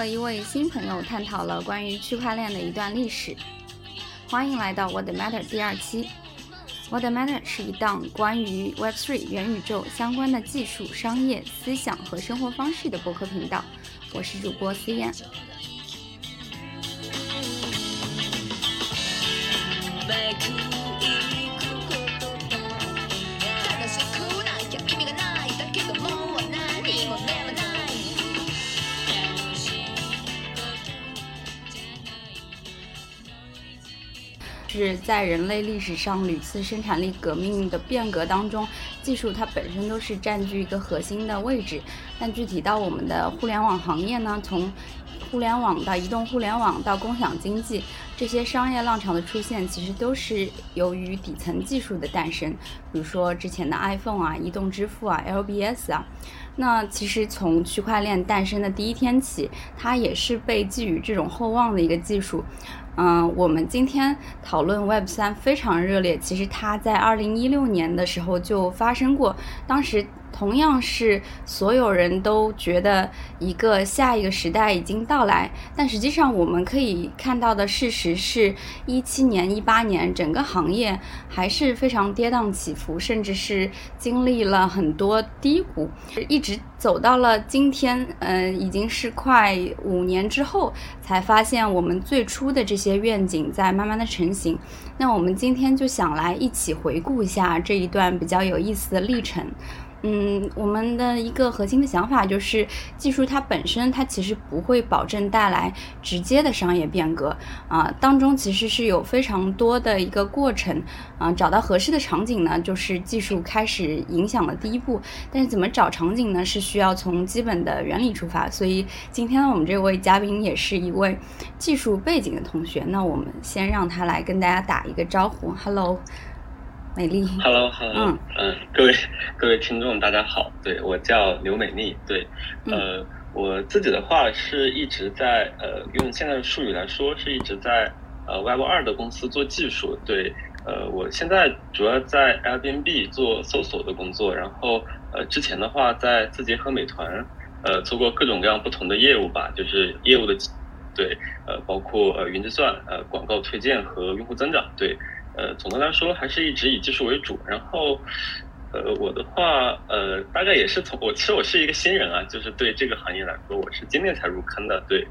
和一位新朋友探讨了关于区块链的一段历史。欢迎来到 What Matter 第二期。What Matter 是一档关于 Web3 元宇宙相关的技术、商业、思想和生活方式的博客频道。我是主播思燕。是在人类历史上屡次生产力革命的变革当中，技术它本身都是占据一个核心的位置。但具体到我们的互联网行业呢，从互联网到移动互联网到共享经济，这些商业浪潮的出现，其实都是由于底层技术的诞生。比如说之前的 iPhone 啊、移动支付啊、LBS 啊，那其实从区块链诞生的第一天起，它也是被寄予这种厚望的一个技术。嗯，我们今天讨论 Web 三非常热烈，其实它在二零一六年的时候就发生过，当时同样是所有人都觉得一个下一个时代已经到来，但实际上我们可以看到的事实是，一七年、一八年整个行业还是非常跌宕起伏，甚至是经历了很多低谷，一直走到了今天，嗯、已经是快五年之后，才发现我们最初的这些愿景在慢慢的成型。那我们今天就想来一起回顾一下这一段比较有意思的历程。嗯，我们的一个核心的想法就是，技术它本身它其实不会保证带来直接的商业变革啊、当中其实是有非常多的一个过程啊、找到合适的场景呢，就是技术开始影响的第一步。但是怎么找场景呢？是需要从基本的原理出发。所以今天，我们这位嘉宾也是一位技术背景的同学。那我们先让他来跟大家打一个招呼，Hello，美丽。Hello，Hello，嗯。各位 各位听众，大家好，对我叫刘美丽，对，嗯。呃，我自己的话是一直在呃，用现在的术语来说，是一直在呃 Web 二的公司做技术，对，呃，我现在主要在 Airbnb 做搜索的工作，然后呃，之前的话在字节和美团，呃，做过各种各样不同的业务吧，就是业务的，对，呃，包括呃云计算、呃广告推荐和用户增长，对。呃，总的来说还是一直以技术为主。然后，呃，我的话，呃，大概也是从我其实我是一个新人啊，就是对这个行业来说，我是今年才入坑的。对，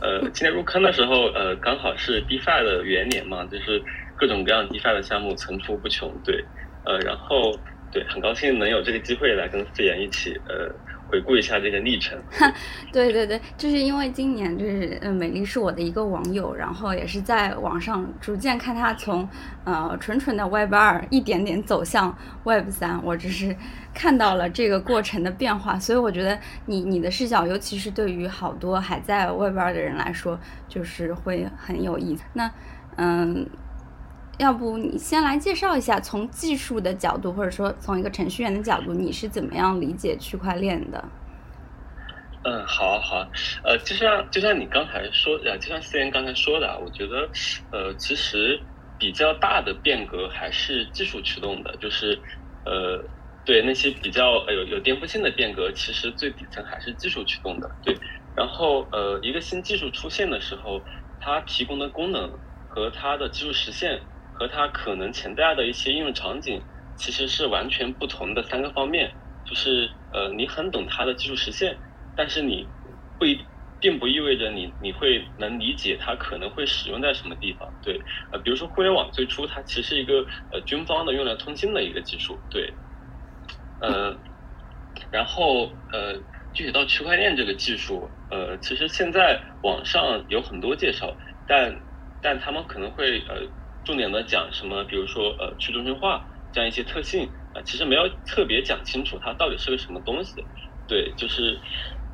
呃，今年入坑的时候，呃，刚好是 DeFi 的元年嘛，就是各种各样 DeFi 的项目层出不穷。对，呃，然后对，很高兴能有这个机会来跟思妍一起，呃，回顾一下这个历程。对对对，就是因为今年就是嗯，美丽是我的一个网友，然后也是在网上逐渐看她从呃纯纯的 Web 二一点点走向 Web 三，我只是看到了这个过程的变化，所以我觉得你你的视角，尤其是对于好多还在 Web 二的人来说，就是会很有意思。那嗯。要不你先来介绍一下，从技术的角度，或者说从一个程序员的角度，你是怎么样理解区块链的？嗯，好好，呃，就像就像你刚才说，呃，就像思妍刚才说的，我觉得，呃，其实比较大的变革还是技术驱动的，就是，呃，对那些比较呃有有颠覆性的变革，其实最底层还是技术驱动的，对。然后，呃，一个新技术出现的时候，它提供的功能和它的技术实现和它可能潜在的一些应用场景，其实是完全不同的三个方面。就是呃，你很懂它的技术实现，但是你不一并不意味着你你会能理解它可能会使用在什么地方。对，呃，比如说互联网最初它其实是一个呃军方的用来通信的一个技术，对，呃，然后呃，具体到区块链这个技术，呃，其实现在网上有很多介绍，但但他们可能会呃重点的讲什么，比如说呃去中心化这样一些特性啊、呃，其实没有特别讲清楚它到底是个什么东西。对，就是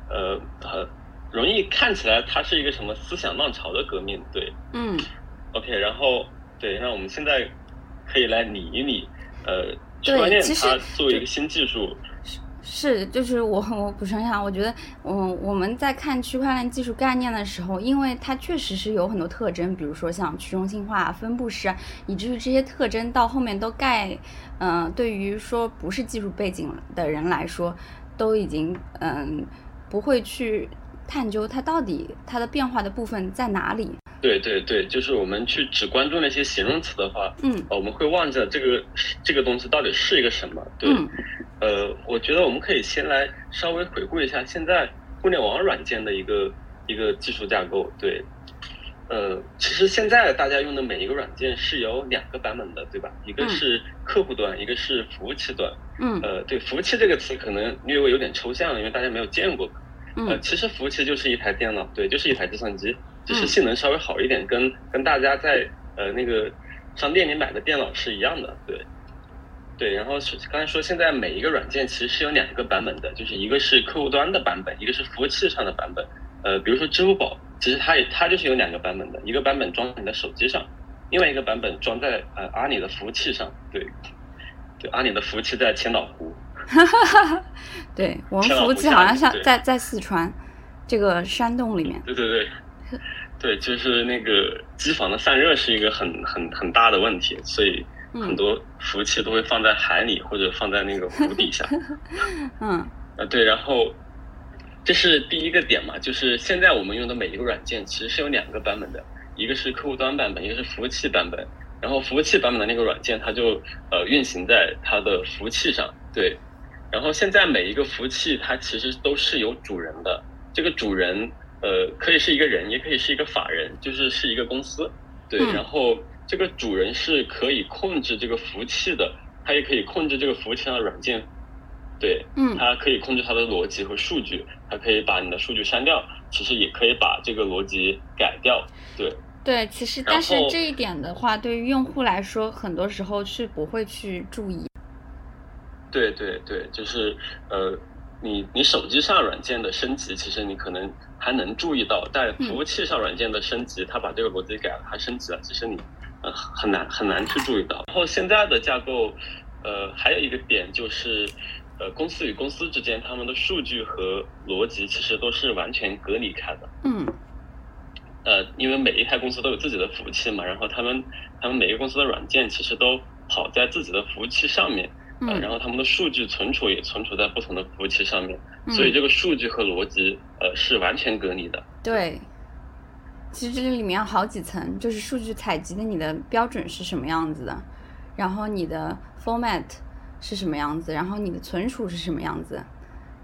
呃很，容易看起来它是一个什么思想浪潮的革命。对嗯，OK，然后对，那我们现在可以来理一理，呃，区块链它作为一个新技术，是，就是我 我补充一下，我觉得，嗯，我们在看区块链技术概念的时候，因为它确实是有很多特征，比如说像去中心化、分布式，以至于这些特征到后面都盖，嗯，对于说不是技术背景的人来说，都已经嗯不会去探究它到底它的变化的部分在哪里。对对对，就是我们去只关注那些形容词的话，嗯，我们会忘记了这个这个东西到底是一个什么。对，呃，我觉得我们可以先来稍微回顾一下现在互联网软件的一个一个技术架构。对，呃，其实现在大家用的每一个软件是有两个版本的，对吧？一个是客户端，一个是服务器端。嗯，呃，对，服务器这个词可能略微有点抽象，因为大家没有见过。呃，其实服务器就是一台电脑，对，就是一台计算机。就是性能稍微好一点，跟跟大家在呃那个商店里买的电脑是一样的，对，对。然后是刚才说，现在每一个软件其实是有两个版本的，就是一个是客户端的版本，一个是服务器上的版本。呃，比如说支付宝，其实它也它就是有两个版本的，一个版本装在你的手机上，另外一个版本装在呃阿里的服务器上，对，对，阿里的服务器在千岛湖。哈哈哈哈对我们服务器好像像在在四川这个山洞里面。对对对。对，就是那个机房的散热是一个很很很大的问题，所以很多服务器都会放在海里或者放在那个湖底下。嗯，啊对，然后这是第一个点嘛，就是现在我们用的每一个软件其实是有两个版本的，一个是客户端版本，一个是服务器版本。然后服务器版本的那个软件，它就呃运行在它的服务器上。对，然后现在每一个服务器它其实都是有主人的，这个主人。呃，可以是一个人，也可以是一个法人，就是是一个公司，对。然后这个主人是可以控制这个服务器的，他也可以控制这个服务器上的软件，对，嗯，他可以控制它的逻辑和数据，他可以把你的数据删掉，其实也可以把这个逻辑改掉，对。对，其实但是这一点的话，对于用户来说，很多时候是不会去注意。对对对，就是呃。你你手机上软件的升级，其实你可能还能注意到，但服务器上软件的升级，它把这个逻辑改了，它升级了，其实你呃很难很难去注意到。然后现在的架构，呃，还有一个点就是，呃，公司与公司之间，他们的数据和逻辑其实都是完全隔离开的。嗯。呃，因为每一台公司都有自己的服务器嘛，然后他们他们每个公司的软件其实都跑在自己的服务器上面。嗯，然后他们的数据存储也存储在不同的服务器上面，所以这个数据和逻辑呃是完全隔离的。对，其实这里面好几层，就是数据采集的你的标准是什么样子的，然后你的 format 是什么样子，然后你的存储是什么样子，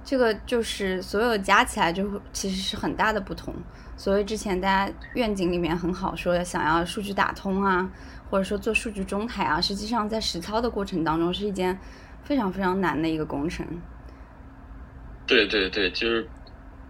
这个就是所有加起来就其实是很大的不同。所以之前大家愿景里面很好说想要数据打通啊。或者说做数据中台啊，实际上在实操的过程当中是一件非常非常难的一个工程。对对对，就是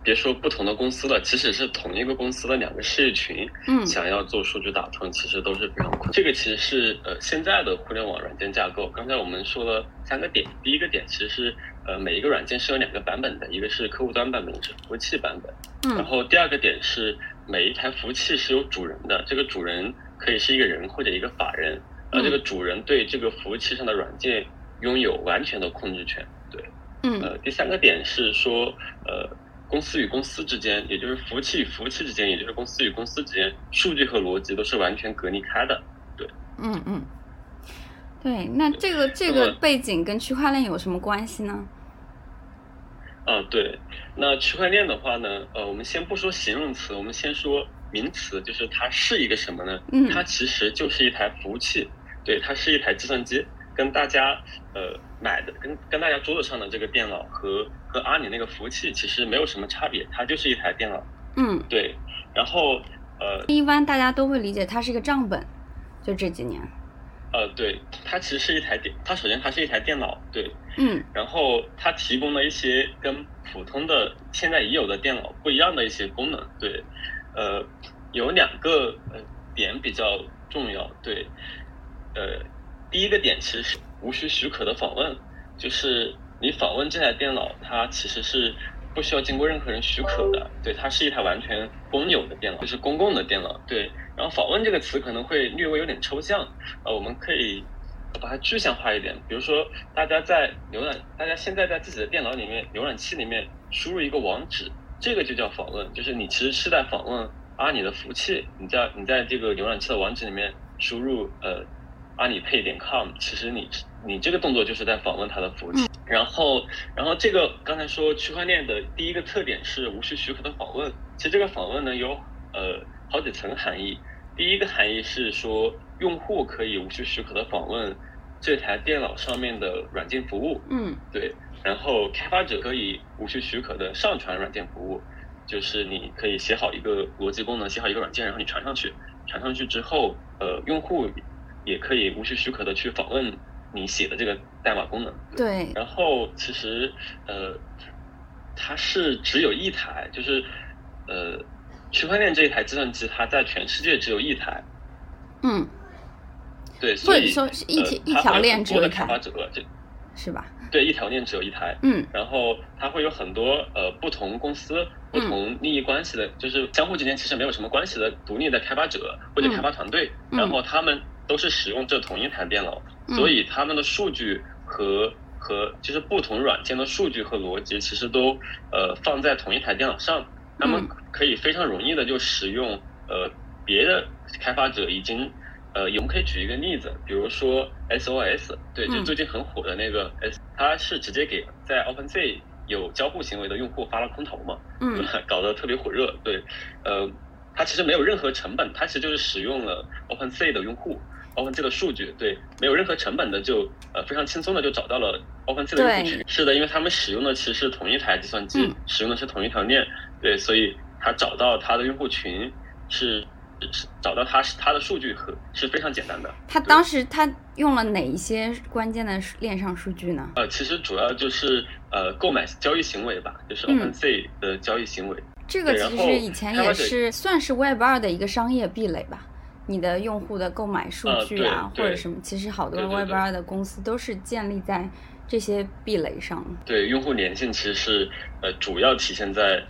别说不同的公司了，即使是同一个公司的两个事业群，嗯，想要做数据打通，其实都是非常困难。这个其实是呃现在的互联网软件架构。刚才我们说了三个点，第一个点其实是呃每一个软件是有两个版本的，一个是客户端版本，一个是服务器版本。嗯，然后第二个点是每一台服务器是有主人的，这个主人。可以是一个人或者一个法人，而这个主人对这个服务器上的软件拥有完全的控制权。对，嗯，呃，第三个点是说，呃，公司与公司之间，也就是服务器与服务器之间，也就是公司与公司之间，数据和逻辑都是完全隔离开的。对，嗯嗯，对，那这个这个背景跟区块链有什么关系呢？啊，对，那区块链的话呢，呃，我们先不说形容词，我们先说。名词就是它是一个什么呢？嗯，它其实就是一台服务器，对，它是一台计算机，跟大家呃买的跟跟大家桌子上的这个电脑和和阿里那个服务器其实没有什么差别，它就是一台电脑。嗯，对，然后呃，一般大家都会理解它是一个账本，就这几年。呃，对，它其实是一台电，它首先它是一台电脑，对，嗯，然后它提供了一些跟普通的现在已有的电脑不一样的一些功能，对。呃，有两个呃点比较重要，对，呃，第一个点其实是无需许可的访问，就是你访问这台电脑，它其实是不需要经过任何人许可的，对，它是一台完全公有的电脑，就是公共的电脑，对。然后访问这个词可能会略微有点抽象，呃，我们可以把它具象化一点，比如说大家在浏览，大家现在在自己的电脑里面浏览器里面输入一个网址，这个就叫访问，就是你其实是在访问阿里的服务器，你在你在这个浏览器的网址里面输入呃阿里 pay 点 com，其实你你这个动作就是在访问它的服务器。然后然后这个刚才说区块链的第一个特点是无需许可的访问，其实这个访问呢有呃好几层含义。第一个含义是说，用户可以无需许可的访问这台电脑上面的软件服务，嗯，对。然后开发者可以无需许可的上传软件服务，就是你可以写好一个逻辑功能，写好一个软件，然后你传上去，传上去之后，呃，用户也可以无需许可的去访问你写的这个代码功能。对。然后其实呃，它是只有一台，就是呃。区块链这一台计算机，它在全世界只有一台。嗯，对，所以说一条一条链只有一台。开发者这，是吧？对，一条链只有一台。嗯，然后它会有很多呃不同公司、不同利益关系的，就是相互之间其实没有什么关系的独立的开发者或者开发团队，然后他们都是使用这同一台电脑，所以他们的数据和和就是不同软件的数据和逻辑，其实都呃放在同一台电脑上。他们可以非常容易的就使用呃别的开发者已经呃，我们可以举一个例子，比如说 SOS，对，就最近很火的那个 S，它是直接给在 OpenSea 有交互行为的用户发了空投嘛，嗯，搞得特别火热，对，呃，它其实没有任何成本，它其实就是使用了 OpenSea 的用户。OpenSea 的数据对没有任何成本的就呃非常轻松的就找到了 OpenSea 的用户群，是的，因为他们使用的其实是同一台计算机，使用的是同一条链，对，所以他找到他的用户群是是找到他是他的数据和是非常简单的。他当时他用了哪一些关键的链上数据呢？呃，其实主要就是呃购买交易行为吧，就是 OpenSea 的交易行为。这个其实以前也是算是 Web 二的一个商业壁垒吧。你的用户的购买数据啊，或者什么，其实好多 Web 二的公司都是建立在这些壁垒上。对，用户粘性其实是呃主要体现在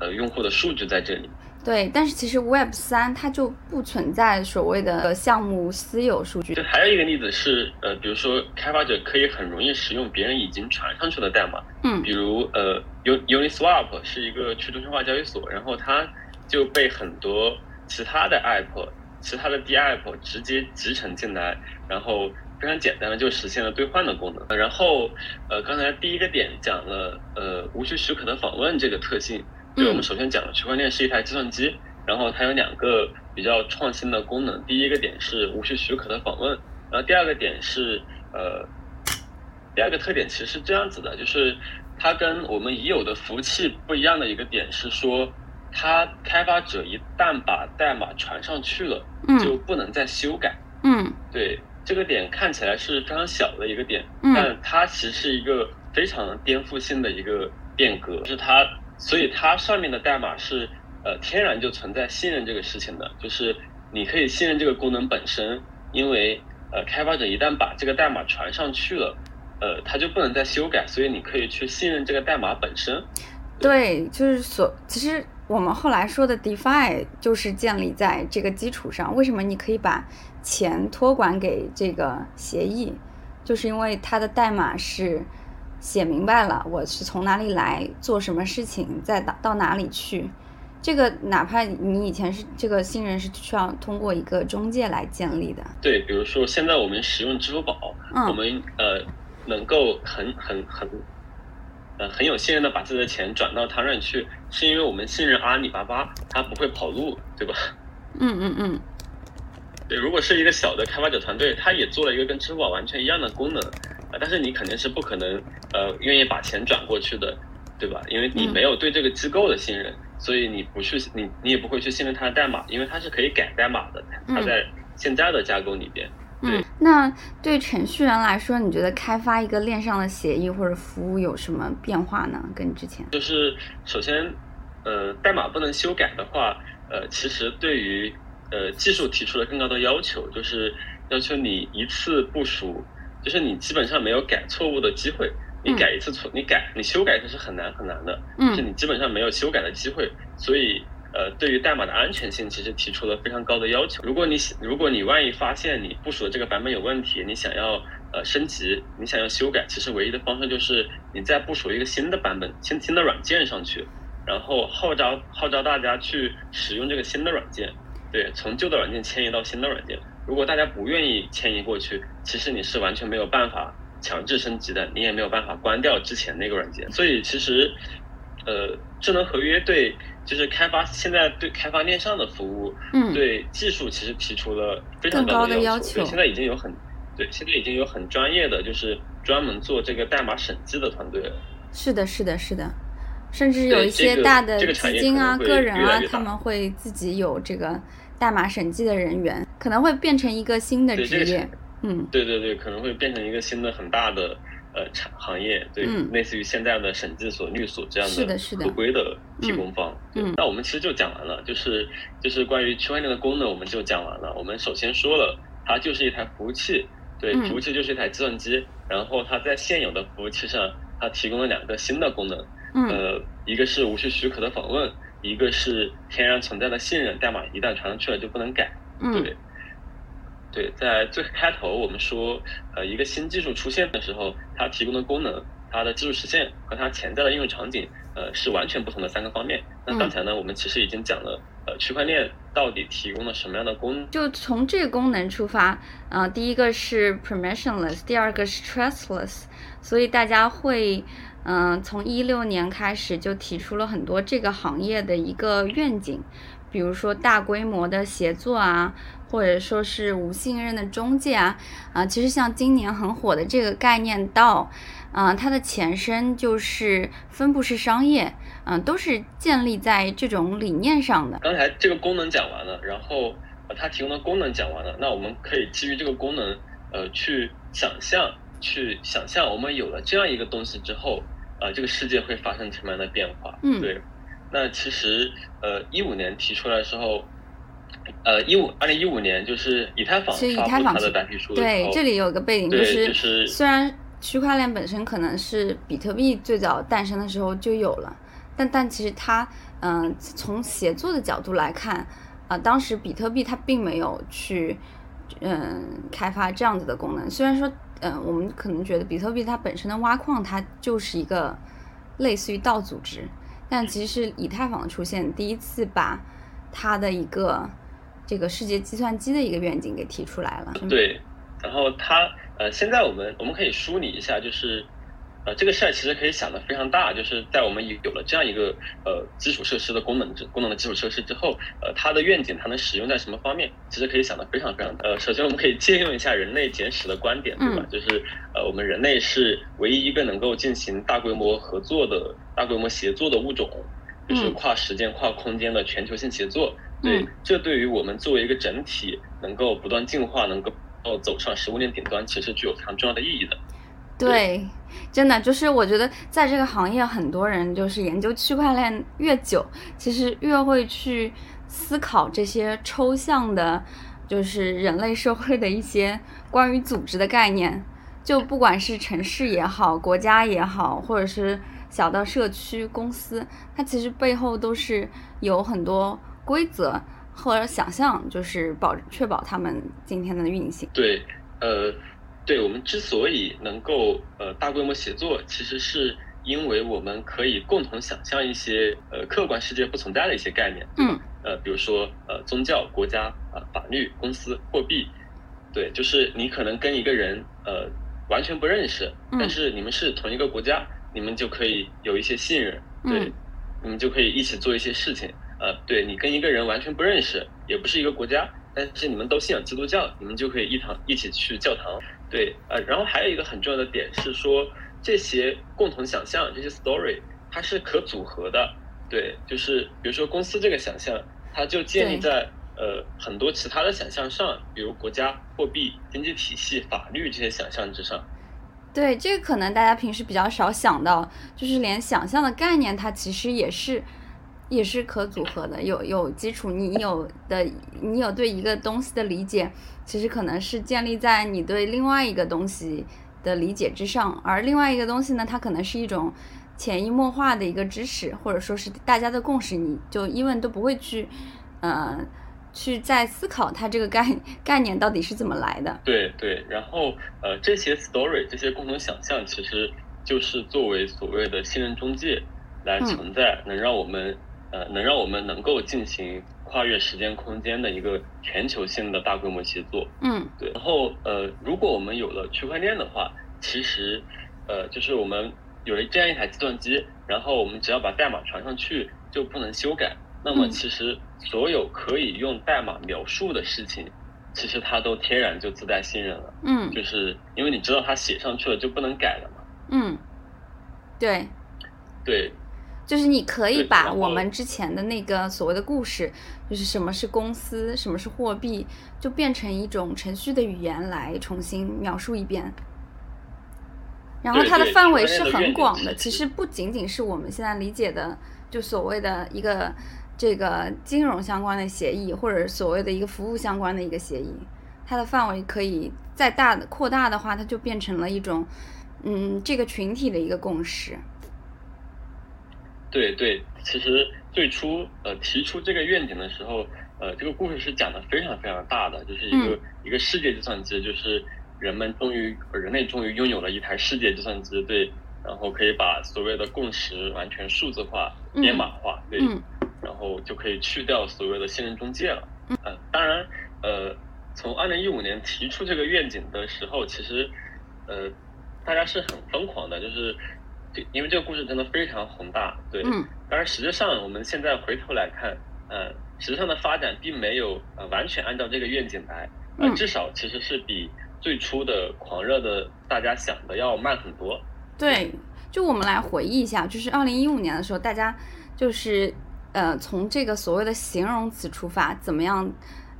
呃用户的数据在这里。对，但是其实 Web 三它就不存在所谓的项目私有数据。对，还有一个例子是呃，比如说开发者可以很容易使用别人已经传上去的代码。嗯。比如呃，Uniswap 是一个去中心化交易所，然后它就被很多其他的 App。其他的 D App 直接集成进来，然后非常简单的就实现了兑换的功能。然后，呃，刚才第一个点讲了，呃，无需许可的访问这个特性。就，我们首先讲了区块链是一台计算机，然后它有两个比较创新的功能。第一个点是无需许可的访问，然后第二个点是，呃，第二个特点其实是这样子的，就是它跟我们已有的服务器不一样的一个点是说。它开发者一旦把代码传上去了，就不能再修改。嗯，对，这个点看起来是非常小的一个点，但它其实是一个非常颠覆性的一个变革。就是它，所以它上面的代码是呃天然就存在信任这个事情的，就是你可以信任这个功能本身，因为呃开发者一旦把这个代码传上去了，呃它就不能再修改，所以你可以去信任这个代码本身。对，就是所其实。我们后来说的 DeFi 就是建立在这个基础上。为什么你可以把钱托管给这个协议？就是因为它的代码是写明白了，我是从哪里来，做什么事情，再到到哪里去。这个哪怕你以前是这个信任是需要通过一个中介来建立的。对，比如说现在我们使用支付宝，我们呃能够很很很。呃，很有信任的把自己的钱转到他那去，是因为我们信任阿里巴巴，他不会跑路，对吧？嗯嗯嗯。对，如果是一个小的开发者团队，他也做了一个跟支付宝完全一样的功能，啊，但是你肯定是不可能呃愿意把钱转过去的，对吧？因为你没有对这个机构的信任，所以你不去你你也不会去信任它的代码，因为它是可以改代码的，它在现在的架构里边。嗯，那对程序员来说，你觉得开发一个链上的协议或者服务有什么变化呢？跟之前。就是首先，呃，代码不能修改的话，呃，其实对于呃技术提出了更高的要求，就是要求你一次部署，就是你基本上没有改错误的机会，你改一次错，你改你修改一次是很难很难的，就是你基本上没有修改的机会，所以呃，对于代码的安全性其实提出了非常高的要求。如果你如果你万一发现你部署的这个版本有问题，你想要呃升级，你想要修改，其实唯一的方式就是你再部署一个新的版本、新新的软件上去，然后号召号召大家去使用这个新的软件，对，从旧的软件迁移到新的软件。如果大家不愿意迁移过去，其实你是完全没有办法强制升级的，你也没有办法关掉之前那个软件。所以其实，呃，智能合约对。就是开发现在对开发链上的服务，嗯，对技术其实提出了非常高的要求。对，现在已经有很，对，现在已经有很专业的，就是专门做这个代码审计的团队了。是的，是的，是的，甚至有一些大的基金啊、个人啊，他们会自己有这个代码审计的人员，可能会变成一个新的职业。嗯，对对对，可能会变成一个新的很大的。呃，产行业对，类似于现在的审计所、律所这样的合规的提供方。嗯，那我们其实就讲完了，就是就是关于区块链的功能，我们就讲完了。我们首先说了，它就是一台服务器，对，服务器就是一台计算机。然后它在现有的服务器上，它提供了两个新的功能，呃，一个是无需许可的访问，一个是天然存在的信任，代码一旦传上去了就不能改。嗯，对。在最开头我们说，呃，一个新技术出现的时候，它提供的功能、它的技术实现和它潜在的应用场景，呃，是完全不同的三个方面。那刚才呢，我们其实已经讲了，呃，区块链到底提供了什么样的功能？就从这个功能出发，呃，第一个是 permissionless，第二个是 trustless，所以大家会，嗯，从一六年开始就提出了很多这个行业的一个愿景，比如说大规模的协作啊。或者说是无信任的中介啊，啊，其实像今年很火的这个概念道，啊，它的前身就是分布式商业，嗯，都是建立在这种理念上的。刚才这个功能讲完了，然后它提供的功能讲完了，那我们可以基于这个功能，呃，去想象，去想象我们有了这样一个东西之后，啊，这个世界会发生什么样的变化？嗯，对。那其实，呃，一五年提出来的时候。呃，一五二零一五年就是以太坊发布它的白皮书对，这里有一个背景，就是虽然区块链本身可能是比特币最早诞生的时候就有了，但但其实它，嗯，从协作的角度来看，啊，当时比特币它并没有去，嗯，开发这样子的功能。虽然说，嗯，我们可能觉得比特币它本身的挖矿它就是一个类似于道组织，但其实是以太坊的出现第一次把它的一个。这个世界计算机的一个愿景给提出来了。对，然后它呃，现在我们我们可以梳理一下，就是呃，这个事儿其实可以想的非常大，就是在我们有有了这样一个呃基础设施的功能之功能的基础设施之后，呃，它的愿景它能使用在什么方面，其实可以想的非常非常大。呃，首先我们可以借用一下人类简史的观点，对吧？就是呃，我们人类是唯一一个能够进行大规模合作的大规模协作的物种，就是跨时间、跨空间的全球性协作。对，这对于我们作为一个整体能够不断进化，能够哦走上食物链顶端，其实具有非常重要的意义的。对，真的就是我觉得在这个行业，很多人就是研究区块链越久，其实越会去思考这些抽象的，就是人类社会的一些关于组织的概念。就不管是城市也好，国家也好，或者是小到社区、公司，它其实背后都是有很多。规则或者想象就是保确保他们今天的运行。对，呃，对我们之所以能够呃大规模协作，其实是因为我们可以共同想象一些呃客观世界不存在的一些概念。嗯。呃，比如说呃宗教、国家啊、法律、公司、货币，对，就是你可能跟一个人呃完全不认识，但是你们是同一个国家，你们就可以有一些信任，对，你们就可以一起做一些事情。呃，对你跟一个人完全不认识，也不是一个国家，但是你们都信仰基督教，你们就可以一堂一起去教堂。对，呃，然后还有一个很重要的点是说，这些共同想象，这些 story，它是可组合的。对，就是比如说公司这个想象，它就建立在呃很多其他的想象上，比如国家、货币、经济体系、法律这些想象之上。对，这个可能大家平时比较少想到，就是连想象的概念，它其实也是。也是可组合的，有有基础，你有的，你有对一个东西的理解，其实可能是建立在你对另外一个东西的理解之上，而另外一个东西呢，它可能是一种潜移默化的一个知识，或者说是大家的共识，你就一问都不会去，呃，去再思考它这个概 概念到底是怎么来的。对对，然后呃，这些 story 这些共同想象，其实就是作为所谓的信任中介来存在，能让我们呃，能让我们能够进行跨越时间空间的一个全球性的大规模协作。嗯，对。然后呃，如果我们有了区块链的话，其实呃，就是我们有了这样一台计算机，然后我们只要把代码传上去，就不能修改。那么其实所有可以用代码描述的事情，其实它都天然就自带信任了。嗯，就是因为你知道它写上去了就不能改了嘛。嗯，对，对，就是你可以把我们之前的那个所谓的故事，就是什么是公司，什么是货币，就变成一种程序的语言来重新描述一遍。然后它的范围是很广的，其实不仅仅是我们现在理解的，就所谓的一个这个金融相关的协议，或者所谓的一个服务相关的一个协议，它的范围可以再大的扩大的话，它就变成了一种嗯这个群体的一个共识。对对，其实最初呃提出这个愿景的时候，呃，这个故事是讲的非常非常大的，就是一个、嗯。一个世界计算机，就是人们终于人类终于拥有了一台世界计算机，对，然后可以把所谓的共识完全数字化、嗯。编码化，对，嗯。然后就可以去掉所谓的信任中介了。嗯、当然，呃，从二零一五年提出这个愿景的时候，其实，呃，大家是很疯狂的，就是这因为这个故事真的非常宏大，对。嗯当然，实际上我们现在回头来看，呃，实际上的发展并没有呃完全按照这个愿景来，呃，嗯至少其实是比最初的狂热的大家想的要慢很多。对，就我们来回忆一下，就是二零一五年的时候，大家就是呃从这个所谓的形容词出发，怎么样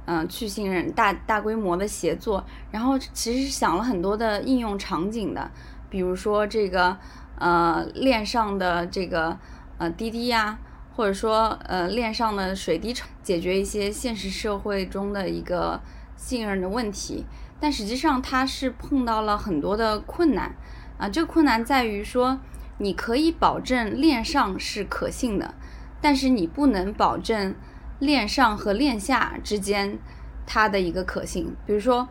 嗯、呃去信任大大规模的协作，然后其实是想了很多的应用场景的，比如说这个呃链上的这个呃滴滴呀、或者说呃链上的水滴筹，解决一些现实社会中的一个信任的问题，但实际上它是碰到了很多的困难。啊，这个困难在于说，你可以保证链上是可信的，但是你不能保证链上和链下之间它的一个可信。比如说，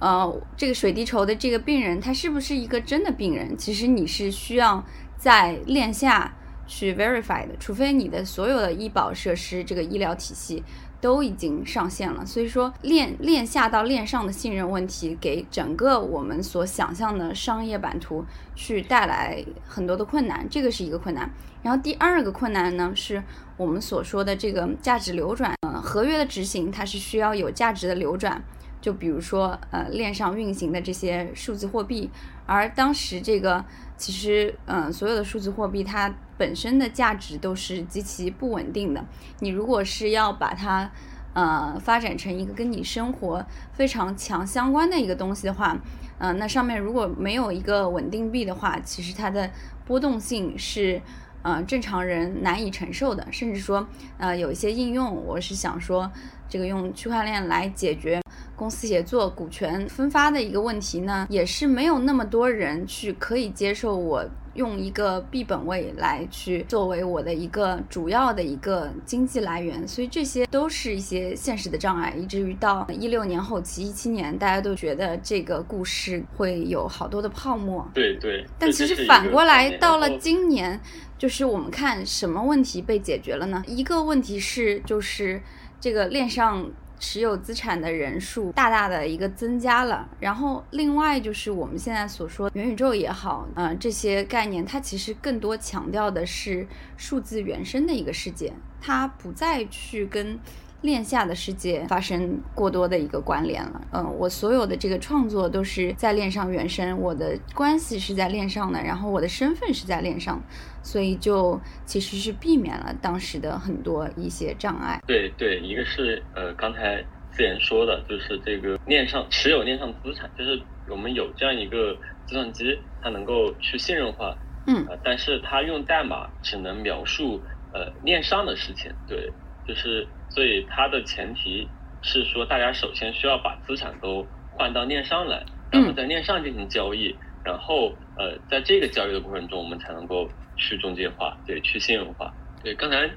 呃，这个水滴筹的这个病人，他是不是一个真的病人？其实你是需要在链下去 verify 的，除非你的所有的医保设施、这个医疗体系都已经上线了。所以说链链下到链上的信任问题，给整个我们所想象的商业版图去带来很多的困难，这个是一个困难。然后第二个困难呢，是我们所说的这个价值流转，呃，合约的执行它是需要有价值的流转。就比如说，呃，链上运行的这些数字货币，而当时这个其实，嗯、所有的数字货币它本身的价值都是极其不稳定的。你如果是要把它，呃，发展成一个跟你生活非常强相关的一个东西的话，呃，那上面如果没有一个稳定币的话，其实它的波动性是。呃，正常人难以承受的，甚至说，呃，有一些应用，我是想说，这个用区块链来解决公司协作、股权分发的一个问题呢，也是没有那么多人去可以接受我用一个币本位来去作为我的一个主要的一个经济来源，所以这些都是一些现实的障碍，以至于到一六年后期、一七年，大家都觉得这个故事会有好多的泡沫。对对。但其实反过来，到了今年，就是我们看什么问题被解决了呢？一个问题是，就是这个链上持有资产的人数大大的一个增加了，然后另外就是我们现在所说元宇宙也好，呃，这些概念它其实更多强调的是数字原生的一个世界，它不再去跟。链下的世界发生过多的一个关联了，嗯，我所有的这个创作都是在链上原生，我的关系是在链上的，然后我的身份是在链上，所以就其实是避免了当时的很多一些障碍。对对，一个是呃，刚才自言说的，就是这个链上持有链上资产，就是我们有这样一个计算机，它能够去信任化，嗯呃，但是它用代码只能描述呃链上的事情，对，就是所以它的前提是说，大家首先需要把资产都换到链上来，然后嗯在链上进行交易，然后呃，在这个交易的过程中，我们才能够去中介化，对，去信用化。对，刚才，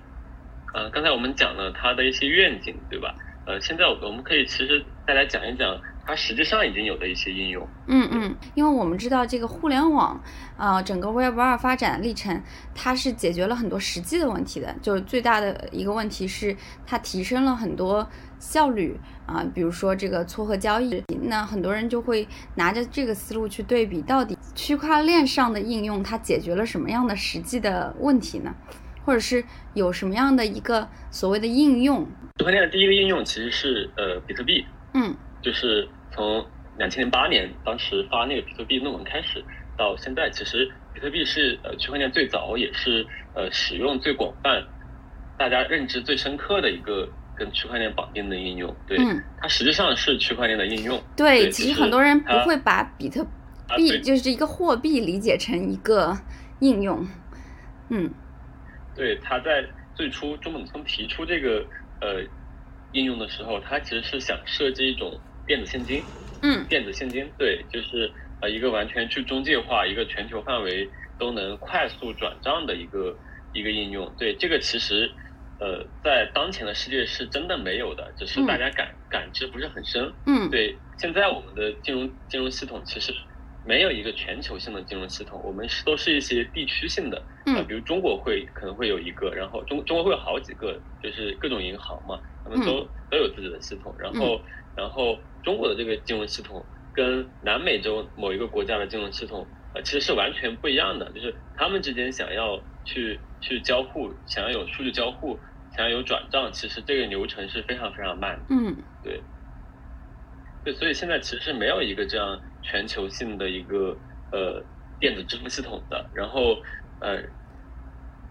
呃，刚才我们讲了它的一些愿景，对吧？呃，现在我我们可以其实再来讲一讲它实际上已经有的一些应用。嗯嗯，因为我们知道这个互联网，呃，整个 Web 二发展历程，它是解决了很多实际的问题的。就最大的一个问题是，它提升了很多效率啊、比如说这个撮合交易。那很多人就会拿着这个思路去对比，到底区块链上的应用它解决了什么样的实际的问题呢？或者是有什么样的一个所谓的应用？区块链的第一个应用其实是呃比特币，嗯就是从两千零八年当时发那个比特币论文开始，到现在，其实比特币是呃区块链最早也是呃使用最广泛、大家认知最深刻的一个跟区块链绑定的应用。对，嗯，它实际上是区块链的应用。对，对其实很多人不会把比特币就是一个货币理解成一个应用。嗯对，它在最初中本聪提出这个呃应用的时候，它其实是想设计一种电子现金。嗯电子现金，对，就是呃一个完全去中介化、一个全球范围都能快速转账的一个一个应用。对，这个其实呃在当前的世界是真的没有的，只是嗯大家感、感知不是很深。嗯对，现在我们的金融金融系统其实没有一个全球性的金融系统，我们是都是一些地区性的。呃，嗯比如中国会可能会有一个，然后中中国会有好几个，就是各种银行嘛，他们都、都有自己的系统，然后、然后中国的这个金融系统跟南美洲某一个国家的金融系统，呃，其实是完全不一样的，就是他们之间想要去去交互，想要有数据交互，想要有转账，其实这个流程是非常非常慢的。嗯对，对，所以现在其实是没有一个这样全球性的一个呃电子支付系统的。然后呃，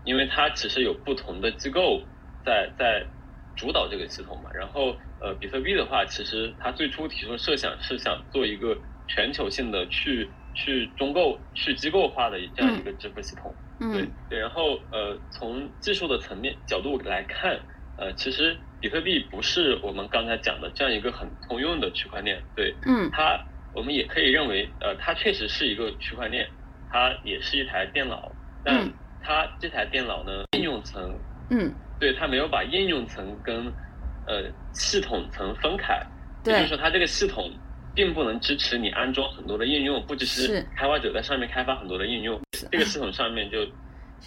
因为它其实有不同的机构在在主导这个系统嘛。然后呃，比特币的话，其实它最初提出的设想是想做一个全球性的去去中构去机构化的这样一个支付系统。对嗯对，然后呃，从技术的层面角度来看，呃，其实比特币不是我们刚才讲的这样一个很通用的区块链，对嗯它，我们也可以认为，呃，它确实是一个区块链，它也是一台电脑，但嗯它这台电脑呢，应用层，嗯，对它没有把应用层跟呃系统层分开，也就是说，它这个系统并不能支持你安装很多的应用，不支持是开发者在上面开发很多的应用。这个系统上面就，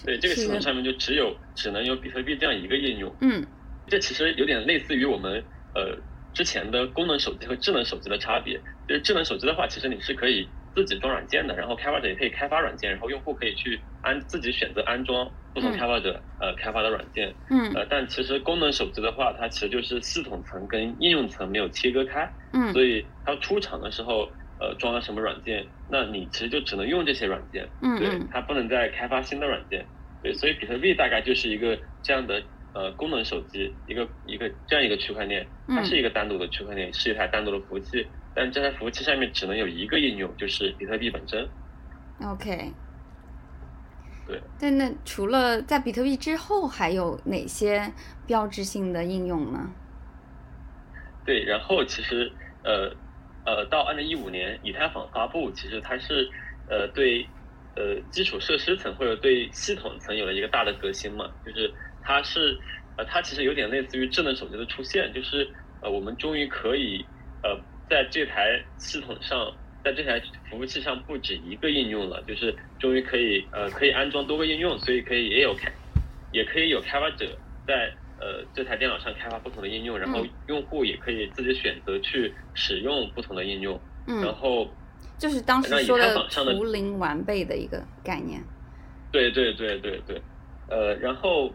对这个系统上面就只有只能有比特币这样一个应用。嗯这其实有点类似于我们呃之前的功能手机和智能手机的差别。就是智能手机的话，其实你是可以自己装软件的，然后开发者也可以开发软件，然后用户可以去安自己选择安装不同嗯开发者、呃开发的软件。嗯呃，但其实功能手机的话，它其实就是系统层跟应用层没有切割开，嗯所以它出厂的时候，呃，装了什么软件，那你其实就只能用这些软件，对嗯对，它不能再开发新的软件，对，所以比特币大概就是一个这样的呃功能手机，一个一个这样一个区块链，它嗯是一个单独的区块链，是一台单独的服务器，但这台服务器上面只能有一个应用，就是比特币本身。OK。对，但那除了在比特币之后，还有哪些标志性的应用呢？对，然后其实呃呃，到二零一五年以太坊发布，其实它是呃对呃基础设施层或者对系统层有了一个大的革新嘛，就是它是呃它其实有点类似于智能手机的出现，就是呃我们终于可以呃在这台系统上。在这台服务器上不止一个应用了，就是终于可以呃可以安装多个应用，所以可以也有开，也可以有开发者在呃这台电脑上开发不同的应用，然后嗯用户也可以自己选择去使用不同的应用，嗯然嗯，后就是当时说的太坊上的图灵完备的一个概念。对对对对对，呃，然后